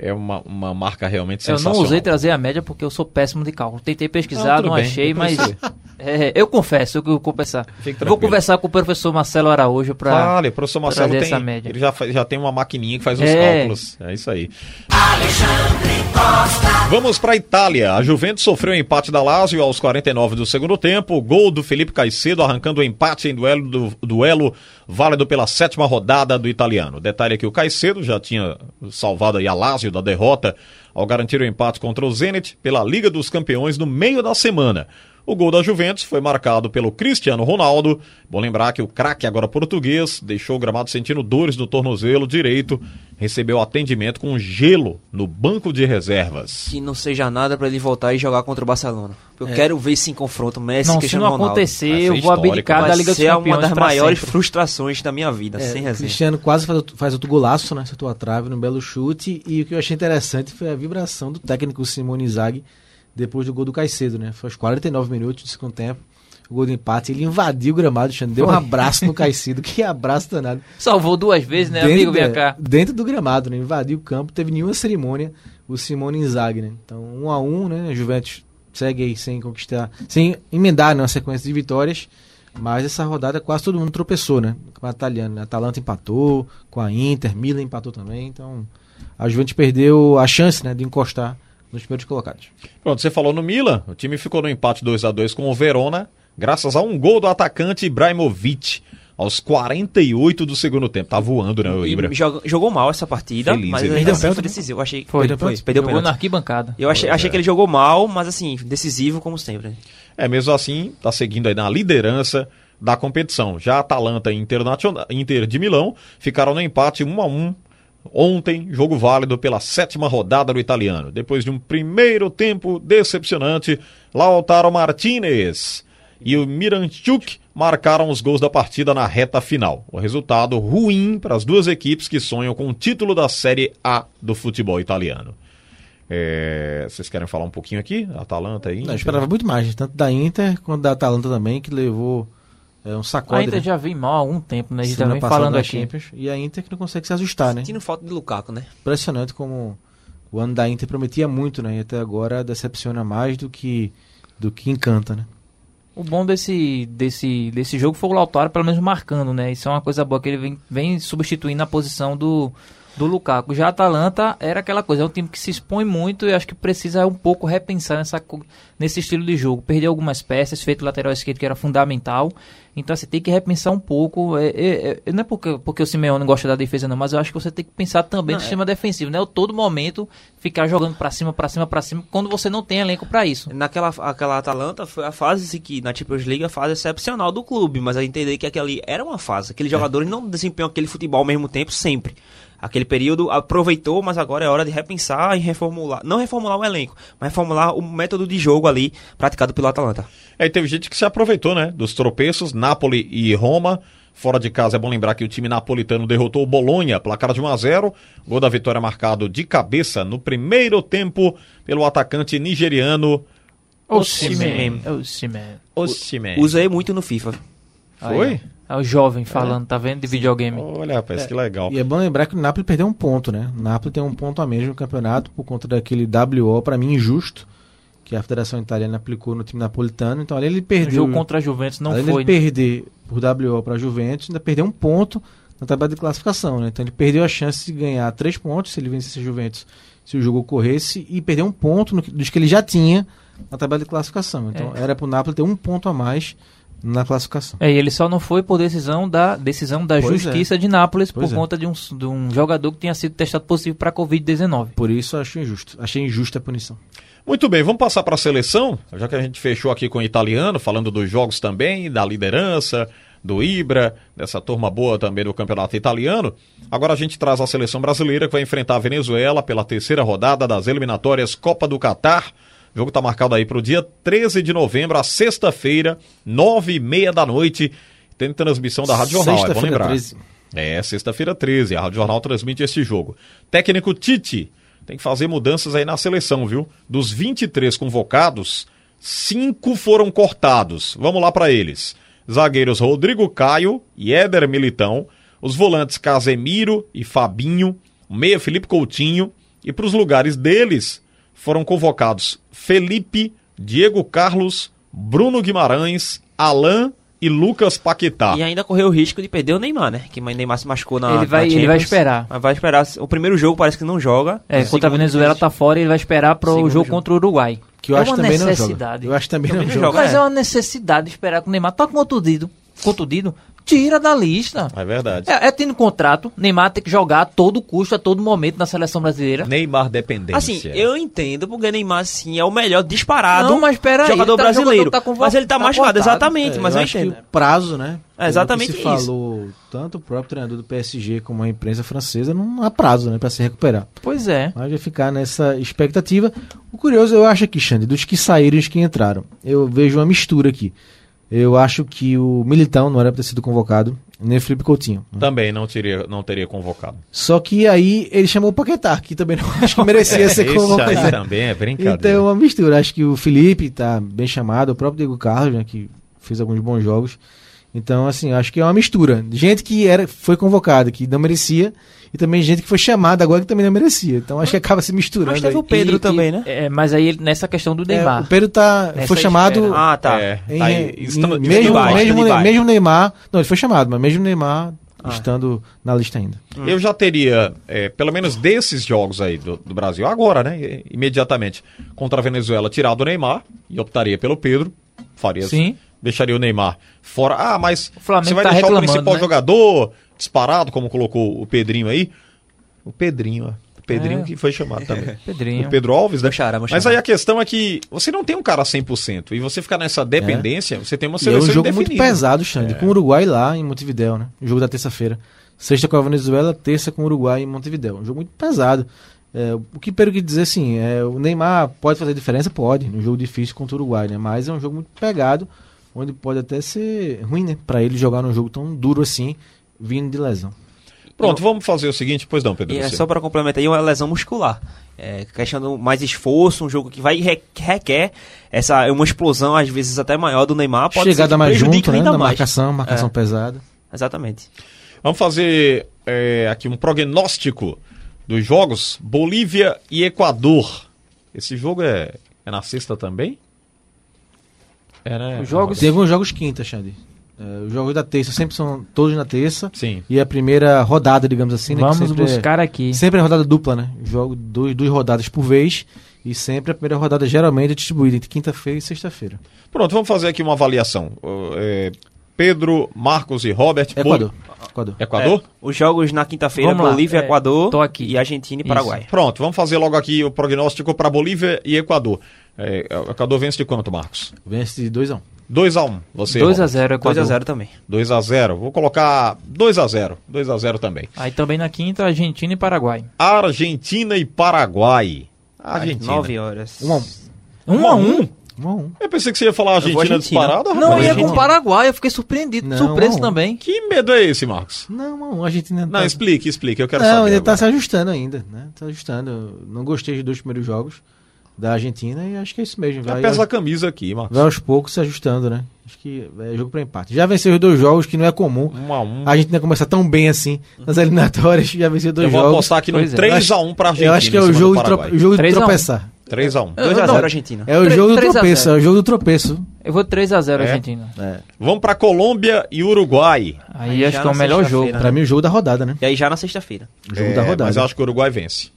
É uma, uma marca realmente Eu não sensacional. usei trazer a média porque eu sou péssimo de cálculo. Tentei Não, pesquisar, não, bem, achei, mas. É, eu confesso, eu vou confessar. Fique Vou conversar com o professor Marcelo Araújo para. Fale, o professor Marcelo trazer tem, essa média. ele já, já tem uma maquininha que faz os É. cálculos. É isso aí. Vamos para Itália. A Juventus sofreu um empate da Lazio aos 49 do segundo tempo. Gol do Felipe Caicedo arrancando o empate em duelo, do, duelo válido pela sétima rodada do italiano. Detalhe é que o Caicedo já tinha salvado aí a Lazio da derrota ao garantir o empate contra o Zenit pela Liga dos Campeões no meio da semana. O gol da Juventus foi marcado pelo Cristiano Ronaldo. Bom lembrar que o craque agora português deixou o gramado sentindo dores no tornozelo direito, recebeu atendimento com gelo no banco de reservas. Que não seja nada pra ele voltar e jogar contra o Barcelona. Eu quero ver esse confronto Messi Não, e se Cristiano não Ronaldo. acontecer, eu vou abdicar da Liga dos ser Campeões. uma das maiores sempre. frustrações da minha vida, É, sem resenha. Cristiano quase faz, outro- faz outro golaço, né? Acertou a trave num belo chute. E o que eu achei interessante foi a vibração do técnico Simone Inzaghi depois do gol do Caicedo, né? Foi aos 49 minutos do segundo tempo. O gol do empate, ele invadiu o gramado, Xande, deu um abraço no Caicedo, que abraço danado. Salvou duas vezes, né, amigo? Vem cá. dentro do gramado, né? Invadiu o campo, teve nenhuma cerimônia o Simone Inzaghi, né? Então, um a um, né? A Juventus segue aí sem conquistar, sem emendar né, uma sequência de vitórias. Mas essa rodada quase todo mundo tropeçou, né? Com a italiana, né? A Atalanta empatou, com a Inter, Milan empatou também. Então, a Juventus perdeu a chance, né, de encostar nos primeiros colocados. Pronto, você falou no Milan, o time ficou no empate 2 a 2 com o Verona, graças a um gol do atacante Ibrahimovic aos 48 do segundo tempo. Tá voando, né, o Ibra? joga- jogou mal essa partida, Feliz, mas ele. ainda Perdeu assim pênalti, foi decisivo. Eu achei Foi, perdeu, foi. perdeu Jogou na arquibancada. Eu achei, achei é. que ele jogou mal, mas assim, decisivo como sempre. É, mesmo assim, tá seguindo aí na liderança da competição. Já a Atalanta e Internacional, Inter de Milão ficaram no empate 1 a 1 ontem, jogo válido pela sétima rodada do italiano. Depois de um primeiro tempo decepcionante, Lautaro Martinez e o Miranchuk marcaram os gols da partida na reta final. O resultado ruim para as duas equipes que sonham com o título da Série A do futebol italiano. É, vocês querem falar um pouquinho aqui? Atalanta aí? Não, eu esperava muito mais, tanto da Inter quanto da Atalanta também, que levou é, um A sacode. Inter né? já vem mal há algum tempo, né? A gente também passada falando aqui. Champions, e a Inter que não consegue se ajustar, né? Sentindo falta de Lukaku, né? Impressionante como o ano da Inter prometia muito, né? E até agora decepciona mais do que do que encanta, né? O bom desse, desse, desse jogo foi o Lautaro pelo menos marcando, né? Isso é uma coisa boa que ele vem, vem substituindo a posição do, do Lukaku. Já a Atalanta era aquela coisa, é um time que se expõe muito e acho que precisa um pouco repensar nessa, nesse estilo de jogo. Perdeu algumas peças, feito o lateral esquerdo que era fundamental. Então você tem que repensar um pouco. É, é, é, não é porque, porque o Simeone gosta da defesa, não, mas eu acho que você tem que pensar também no Não, é- sistema defensivo, né? Todo momento ficar jogando pra cima, pra cima, pra cima, quando você não tem elenco pra isso. Naquela aquela Atalanta foi a fase que na Champions League a fase excepcional do clube, mas a entender que aquele era uma fase. Aqueles jogadores não desempenham aquele futebol ao mesmo tempo sempre. Aquele período aproveitou, mas agora é hora de repensar e reformular. Não reformular o elenco, mas reformular o método de jogo ali praticado pelo Atalanta. Aí teve gente que se aproveitou, né? Dos tropeços, Napoli e Roma. Fora de casa é bom lembrar que o time napolitano derrotou o Bolonha, placar de 1 a 0. Gol da vitória marcado de cabeça no primeiro tempo pelo atacante nigeriano Osimhen. Osimhen. Osimhen. Usei muito no FIFA. Foi? É o jovem falando, tá vendo? De videogame. Olha, rapaz, que legal. E é bom lembrar que o Napoli perdeu um ponto, né? O Napoli tem um ponto a menos no campeonato por conta daquele WO, pra mim, injusto, que a Federação Italiana aplicou no time napolitano. Então, de ele O perder. jogo contra a Juventus não além foi. ele perder por WO pra Juventus, ainda perdeu um ponto na tabela de classificação, né? Então ele perdeu a chance de ganhar três pontos se ele vencesse a Juventus, se o jogo ocorresse, e perdeu um ponto no dos que ele já tinha na tabela de classificação. Então era pro Napoli ter um ponto a mais na classificação. É, e ele só não foi por decisão da decisão da Pois Justiça de Nápoles Pois por é. conta de um, de um jogador que tinha sido testado positivo para Covid-19. Por isso eu acho injusto. Achei injusta a punição. Muito bem, vamos passar para a seleção, já que a gente fechou aqui com o italiano, falando dos jogos também, da liderança, do Ibra, dessa turma boa também do campeonato italiano. Agora a gente traz a seleção brasileira que vai enfrentar a Venezuela pela terceira rodada das eliminatórias Copa do Catar. O jogo tá marcado aí pro dia 13 de novembro, a sexta-feira, nove e meia da noite. Tem transmissão da Rádio Jornal, é bom Sexta-feira, lembrar. 13. É, sexta-feira 13, a Rádio Jornal transmite esse jogo. Técnico Tite tem que fazer mudanças aí na seleção, viu? Dos 23 convocados, cinco foram cortados. Vamos lá para eles. Zagueiros Rodrigo Caio e Éder Militão, os volantes Casemiro e Fabinho, o meia Felipe Coutinho e para os lugares deles foram convocados Felipe, Diego Carlos, Bruno Guimarães, Alain e Lucas Paquetá. E ainda correu o risco de perder o Neymar, né? Que o Neymar se machucou na Ele vai- na ele vai esperar. Mas vai esperar. O primeiro jogo parece que não joga. É, O contra a Venezuela tá fora e ele vai esperar pro Segundo jogo jogo. contra o Uruguai. Que eu é acho uma também não joga. necessidade. Eu acho também Também não joga. joga. Mas é. é uma necessidade de esperar que o Neymar tá contundido. Contundido? Tira da lista. É verdade. É, é tendo contrato, Neymar tem que jogar a todo custo, a todo momento na seleção brasileira. Neymar dependência. Assim, eu entendo porque Neymar, sim, é o melhor disparado Não, mas pera aí, jogador tá- brasileiro. jogador tá convo- mas ele tá, tá machucado, cortado. exatamente, É, mas eu, acho entendo. que o prazo, né? É exatamente se isso. falou, tanto o próprio treinador do PSG como a imprensa francesa, não há prazo, né, para se recuperar. Pois é. Mas vai ficar nessa expectativa. O curioso, eu acho aqui, Xande, dos que saíram e os que entraram, eu vejo uma mistura aqui. Eu acho que o Militão não era para ter sido convocado, nem o Felipe Coutinho. Também não teria, não teria convocado. Só que aí ele chamou o Paquetá, que também não acho que merecia ser esse aí convocado. também é brincadeira. Então é uma mistura. Acho que o Felipe tá bem chamado, o próprio Diego Carlos, né, que fez alguns bons jogos. Então, assim, acho que é uma mistura. Gente que era, foi convocada, que não merecia, e também gente que foi chamada agora que também não merecia. Então acho que acaba se misturando. Mas teve aí. o Pedro E- também, e- né? É, mas aí nessa questão do É, Neymar. o Pedro tá, Nessa foi chamado. espera. Ah, tá. É, em- tá em- estamos- mesmo, mesmo, mesmo Neymar. Não, ele foi chamado, mas mesmo Neymar Ah. estando na lista ainda. Eu já teria, é, pelo menos desses jogos aí do, do Brasil, agora, né? Imediatamente, contra a Venezuela, tirado o Neymar e optaria pelo Pedro. Faria Sim. Deixaria o Neymar fora. Ah, mas O Flamengo você vai tá deixar o principal né? jogador disparado, como colocou o Pedrinho aí? O Pedrinho, ó. O Pedrinho É. que foi chamado também. Pedrinho. O Pedro Alves, né? Mas aí a questão é que você não tem um cara 100%. E você ficar nessa dependência, você tem uma E é seleção um jogo muito indefinida. pesado, Xande, com o Uruguai lá em Montevidéu, né? O jogo da terça-feira. Sexta com a Venezuela, terça com o Uruguai em Montevidéu. Um jogo muito pesado. É, o que Pedro quer dizer assim, é, o Neymar pode fazer diferença? Pode, num jogo difícil contra o Uruguai, né? Mas é um jogo muito pegado, onde pode até ser ruim, né? Pra ele jogar num jogo tão duro assim, vindo de lesão. Pronto, vamos fazer o seguinte, pois não, Pedro. E é você. só para complementar aí uma lesão muscular. É, questão do mais esforço, um jogo que vai re- requer essa uma explosão às vezes até maior do Neymar, pode Chegada que mais junto, né? ainda Na mais. marcação, marcação É. pesada. Exatamente. Vamos fazer é, aqui um prognóstico dos jogos Bolívia e Equador. Esse jogo é, é na sexta também? É, né? Os jogos- Tem alguns jogos quinta, Xande. É, os jogos da terça sempre são todos na terça. Sim. E a primeira rodada, digamos assim, né? que Vamos sempre é- buscar aqui. Sempre é rodada dupla, né? Jogo dois, duas rodadas por vez. E sempre a primeira rodada geralmente é distribuída entre quinta-feira e sexta-feira. Pronto, vamos fazer aqui uma avaliação. Ô, é, Pedro, Marcos e Robert. Equador. Equador. Equador? É, os jogos na quinta-feira. Bolívia, É, Equador tô aqui. e Argentina e Isso. Paraguai. Pronto, vamos fazer logo aqui o prognóstico para Bolívia e Equador. É, o Equador vence de quanto, Marcos? Vence de 2x1. 2x1. Você, 2 a Robert. 0 Equador. 2x0 também. 2x0. Vou colocar 2x0. 2x0 também. Aí também na quinta, Argentina e Paraguai. Argentina e Paraguai. Argentina. 9 horas. 1x1. 1 a 1 1x1. Eu pensei que você ia falar Eu Argentina, Argentina. disparada. Não, rapaz. ia com o Paraguai, eu fiquei surpreendido, Não, surpreso não. também. Que medo é esse, Marcos? Não, 1x1. A Argentina Não, tá... explique, explique. Eu quero Não, saber. ainda tá se agora. ajustando ainda, né? Tá ajustando. Eu Não gostei dos dois primeiros jogos da Argentina e acho que é isso mesmo. Vai, pesa a aos, camisa aqui, Marcos. vai aos poucos se ajustando, né? Acho que é jogo pra empate. Já venceu os dois jogos, que não é comum. 1x1. A Argentina começa tão bem assim nas eliminatórias, já venceu dois Eu vou jogos. apostar aqui no Pois é. 3x1 pra Argentina. Eu acho que é o do jogo, de, trope- jogo de 3 a 1. tropeçar. 3x1. 2x0 não. Argentina. É o jogo do 3 a 0. tropeço, é o jogo do tropeço. Eu vou 3 a 0 É? Argentina. Vamos pra Colômbia e Uruguai. Aí, Aí acho que é o melhor jogo. sexta-feira. Pra mim, o jogo da rodada, né? E aí já na sexta-feira. Jogo É, da rodada. Mas eu acho que o Uruguai vence.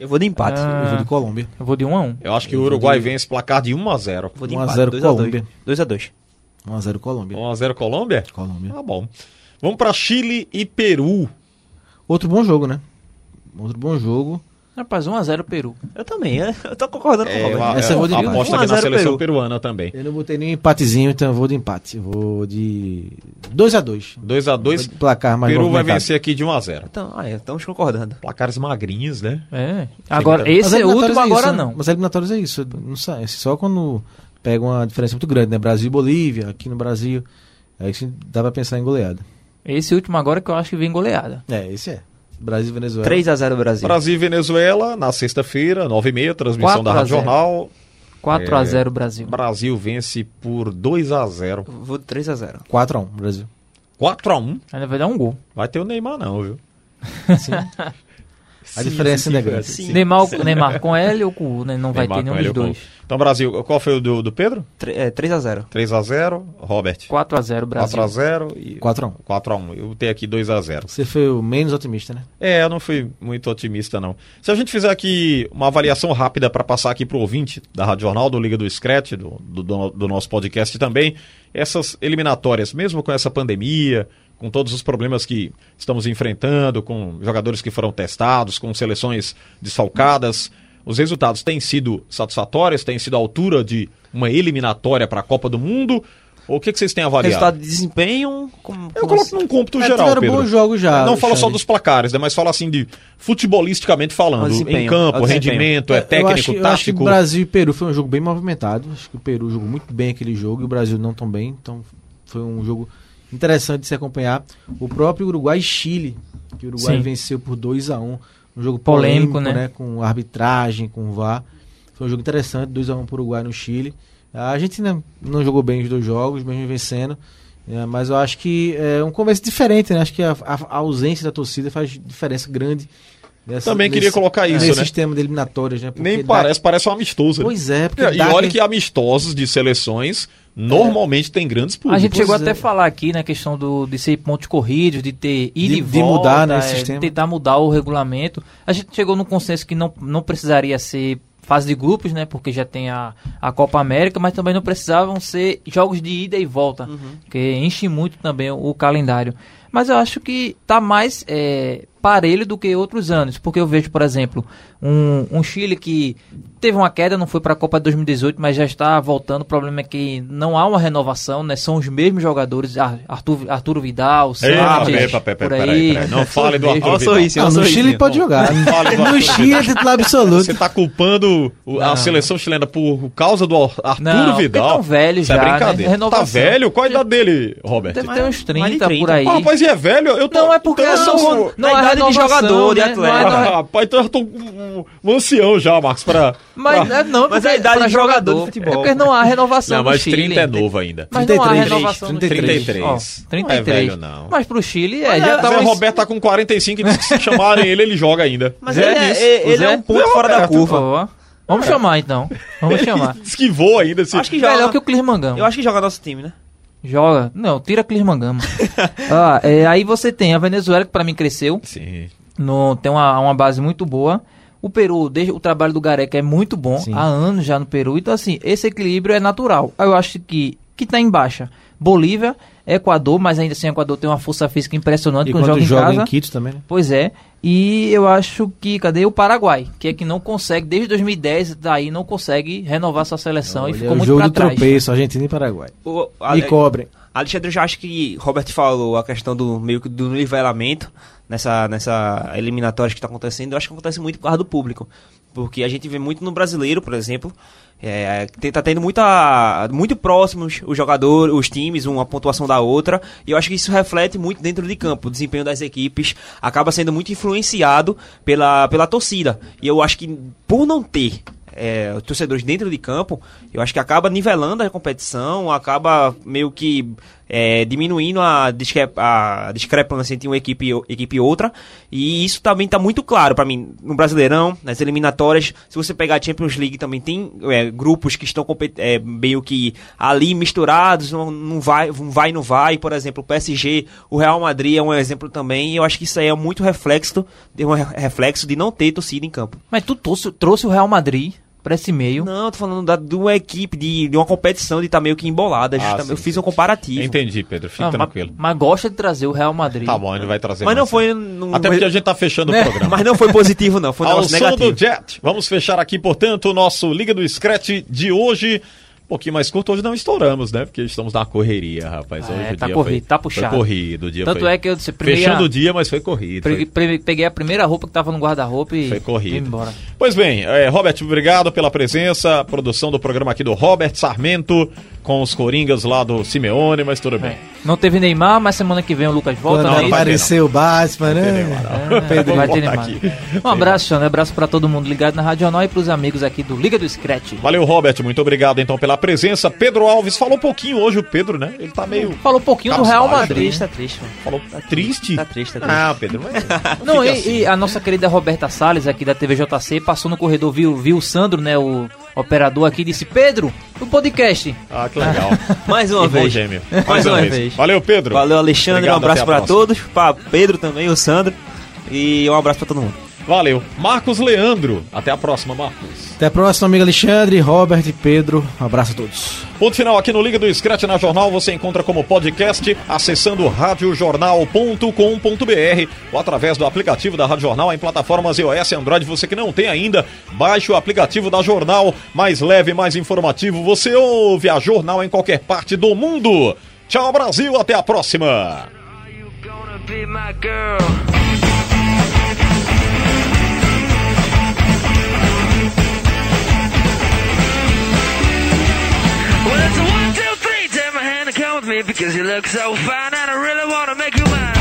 Eu vou de empate. Ah. O jogo de Colômbia. Eu vou de 1 a 1 Eu acho que o Uruguai vence placar de 1x0. Vou de 1 a empate. 0 2x2. Colômbia. 2x2. 1x0 Colômbia. 1x0 Colômbia? Colômbia. Tá bom. Vamos pra Chile e Peru. Outro bom jogo, né? Outro bom jogo. Rapaz, 1x0 Peru. Eu também, é, eu tô concordando com o É, Robert. Essa é, eu vou de- aposta 1 a aqui na 0 seleção Peru. peruana também. Eu não botei nenhum empatezinho, então eu vou de empate. Eu vou de 2x2. 2x2, Placar mais Peru vai vencer aqui de 1x0. Então, ah, é, estamos concordando. Placares magrinhos, né? É. Agora, Mas esse é o último, é agora isso, né? não. Mas eliminatórios é isso. Não sai. Só quando pega uma diferença muito grande, né? Brasil e Bolívia, aqui no Brasil. Aí sim dá pra pensar em goleada. Esse último agora que eu acho que vem goleada. É, esse é. Brasil e Venezuela. 3x0 Brasil. Brasil e Venezuela, na sexta-feira, 9h30, transmissão 4 da a Rádio 0. Jornal. 4x0 Brasil. Brasil vence por 2x0. Vou de 3x0. 4x1, Brasil. 4x1. Ainda vai dar um gol. Vai ter o Neymar, não, viu? A diferença ainda é grande. Sim. Neymar, Neymar com L ou com U, né? Não vai Neymar ter nenhum dos dois. com- Então, Brasil, qual foi o do, do Pedro? Tre- é, 3x0. 3x0. Robert. 4x0 Brasil. 4x0 e 4x1. 4x1. Eu tenho aqui 2x0. Você foi o menos otimista, né? É, eu não fui muito otimista, não. Se a gente fizer aqui uma avaliação rápida para passar aqui para o ouvinte da Rádio Jornal, do Liga do Scratch, do, do, do- do nosso podcast também, essas eliminatórias, mesmo com essa pandemia, com todos os problemas que estamos enfrentando, com jogadores que foram testados, com seleções desfalcadas, os resultados têm sido satisfatórios, têm sido à altura de uma eliminatória para a Copa do Mundo? Ou o que, que vocês têm avaliado? Resultado de desempenho. Como, Eu coloco num cômputo É, geral, Pedro. bons jogos já, Não falo só dos placares, né? Mas falo assim de futebolisticamente falando. O em campo, o rendimento, é eu técnico, acho, eu acho que tático. Brasil e Peru foi um jogo bem movimentado. Acho que o Peru jogou muito bem aquele jogo e o Brasil não tão bem. Então foi um jogo interessante de se acompanhar. O próprio Uruguai e Chile, que o Uruguai Sim. venceu por 2 a 1 Um jogo Polêmico, polêmico, né? né? Com arbitragem, com VAR. Foi um jogo interessante, 2 a 1 para o Uruguai no Chile. A Argentina não jogou bem os dois jogos, mesmo vencendo. É, mas eu acho que é um começo diferente, né? Acho que a, a- a ausência da torcida faz diferença grande. nessa- Também queria nesse- colocar isso, nesse né? sistema de eliminatórias, né? Porque Nem dá- parece, parece um amistoso. né? Pois é, porque E, e olha que amistosos de seleções normalmente tem grandes A públicos. gente chegou Pois até é. a falar aqui na questão do, de ser pontos corridos, de ter ida De- e de volta, mudar, né, esse é, sistema. tentar mudar o regulamento. A gente chegou num consenso que não, não precisaria ser fase de grupos, né? Porque já tem a, a Copa América, mas também não precisavam ser jogos de ida e volta, que enche muito também o, o calendário. Mas eu acho que tá mais é, parelho do que outros anos, porque eu vejo, por exemplo, um, um Chile que teve uma queda, não foi para a Copa de 2018, mas já está voltando. O problema é que não há uma renovação, né? São os mesmos jogadores, Ar- Arthur, Arturo Vidal, peraí, por peraí, aí. peraí. Não fale do Arthur Vidal. sorriso, olha Ah, no sorrisinho. Chile pode jogar. No Chile é titular absoluto. Você tá culpando o- a seleção chilena por causa do Ar- Arthur Não, Vidal? tão velho Isso já, é né? brincadeira. Renovação. Tá velho? Qual a idade dele, Robert? Deve ter uns mais de 30, por 30. aí. Ah, rapaz, e é velho? Eu tô, Não, é porque então eu não, sou- não é idade de renovação, jogador, de né? Não é- atleta. não é- Ah, rapaz, então eu tô um, um ancião já, Marcos, pra... Mas pra- é não, Mas porque a idade de jogador de futebol. É porque não há renovação Não, mas Chile. 30 é novo ainda. Mas não há 33, renovação no 33. Chile. 33. Ó, Não é 33. velho, não. Mas pro Chile, é, Mas já é, tá Zé uns- Roberto tá com 45 e disse que se chamarem ele, ele joga ainda. Mas Zé ele, é, é- ele é um ponto fora da curva. Ó, Vamos chamar então. Vamos chamar. Diz voa ainda. Se... Acho que joga. Melhor que o Clismangama. Eu acho que joga nosso time, né? Joga. Não, tira Clismangama. ah, é, aí você tem a Venezuela, que pra mim cresceu. Sim. no, tem uma, uma base muito boa. O Peru, desde, o trabalho do Gareca é muito bom, Sim. há anos já no Peru. Então, assim, esse equilíbrio é natural. Eu acho que que tá em baixa. Bolívia, Equador, mas ainda assim o Equador tem uma força física impressionante E quando quando joga em joga casa. em Quito também, né? Pois é. E eu acho que, cadê o Paraguai? Que é que não consegue, desde 2010, daí não consegue renovar sua seleção e Olha, ficou é o muito jogo pra trás. tropeço, Argentina e Paraguai. O, E cobrem. Alexandre, eu já acho que Robert falou a questão do meio que do nivelamento nessa, nessa eliminatória que está acontecendo. Eu acho que acontece muito por causa do público. Porque a gente vê muito no brasileiro, por exemplo, é, tá tendo muita, muito próximos os jogadores, os times, uma pontuação da outra. E eu acho que isso reflete muito dentro de campo. O desempenho das equipes acaba sendo muito influenciado pela, pela torcida. E eu acho que por não ter é, torcedores dentro de campo, eu acho que acaba nivelando a competição, acaba meio que é, diminuindo a, discre a discrepância entre uma equipe, e equipe e outra. E isso também está muito claro para mim no Brasileirão, nas eliminatórias. Se você pegar a Champions League, também tem é, grupos que estão é, meio que ali misturados, não, não vai, não vai, não vai. Por exemplo, o PSG, o Real Madrid é um exemplo também. E eu acho que isso aí é muito reflexo, de um re- reflexo de não ter torcida em campo. Mas tu trouxe, trouxe o Real Madrid pra esse meio. Não, eu tô falando da, de uma equipe, de, de uma competição de estar meio que embolada. Ah, justamente. sim, eu fiz um comparativo. Entendi, Pedro. Fique Ah, mas, tranquilo. mas gosta de trazer o Real Madrid. Tá bom, ele vai trazer Mas não foi. Não, Até porque a gente tá fechando Né? o programa. Mas não foi positivo, não. Foi um Ao negócio som negativo. do Jet. Vamos fechar aqui, portanto, o nosso Liga do Scratch de hoje. Pouquinho mais curto, hoje não estouramos, né? Porque estamos na correria, rapaz. Ah, Hoje é, o tá dia corrido, foi, tá puxado. Foi corrido, o dia Tanto foi... é que eu disse, peguei Fechando o dia, mas foi corrido. Pre- foi- Peguei a primeira roupa que tava no guarda-roupa e Foi corrido. vim embora. Pois bem, é, Robert, obrigado pela presença. Produção do programa aqui do Robert Sarmento, com os Coringas lá do Simeone, mas tudo bem. É. Não teve Neymar, mas semana que vem o Lucas volta. Quando né? não ter, apareceu o Batman, Não né? Neymar, não. É, Vamos vai ter Neymar. aqui. Um abraço, Xana. Um abraço pra todo mundo ligado na Rádio Jornal e pros amigos aqui do Liga do Scratch. Valeu, Robert. Muito obrigado então pela presença. Pedro Alves falou um pouquinho hoje, o Pedro, né? Ele tá meio. Falou um pouquinho do Tá Real Tá Madrid. triste, tá triste. mano. Falou triste? Tá triste, tá triste. Ah, Pedro, mas. Não, fique e, assim. e a nossa querida Roberta Salles, aqui da TVJC, passou no corredor, viu, viu o Sandro, né, o operador aqui, disse: Pedro, o podcast. Ah, que legal. Mais uma Irmão vez. gêmeo. Mais uma vez. Valeu, Pedro. Valeu, Alexandre. Obrigado, um abraço até a pra próxima. todos. Pra Pedro também, o Sandro. E um abraço pra todo mundo. Valeu. Marcos Leandro. Até a próxima, Marcos. Até a próxima, amigo Alexandre, Robert e Pedro. Um abraço a todos. Ponto final aqui no Liga do Scratch na Jornal. Você encontra como podcast acessando radiojornal.com.br ou através do aplicativo da Rádio Jornal em plataformas iOS e Android. Você que não tem ainda, baixe o aplicativo da Jornal, mais leve, mais informativo. Você ouve a Jornal em qualquer parte do mundo. Tchau, Brasil. Até a próxima. Well, it's a one, two, three. Take my hand and come with me because you look so fine and I really wanna make you mine.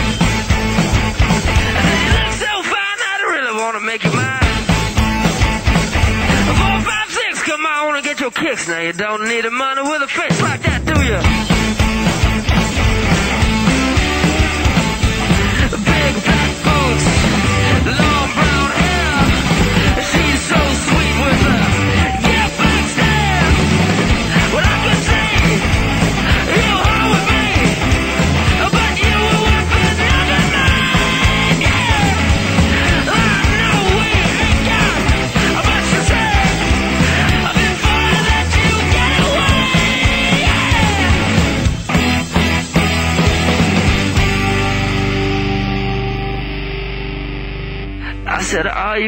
You look so fine and I really wanna make you mine. Four, five, six, come on and get your kicks. Now you don't need a money with a face like that, do you?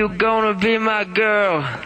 You gonna be my girl?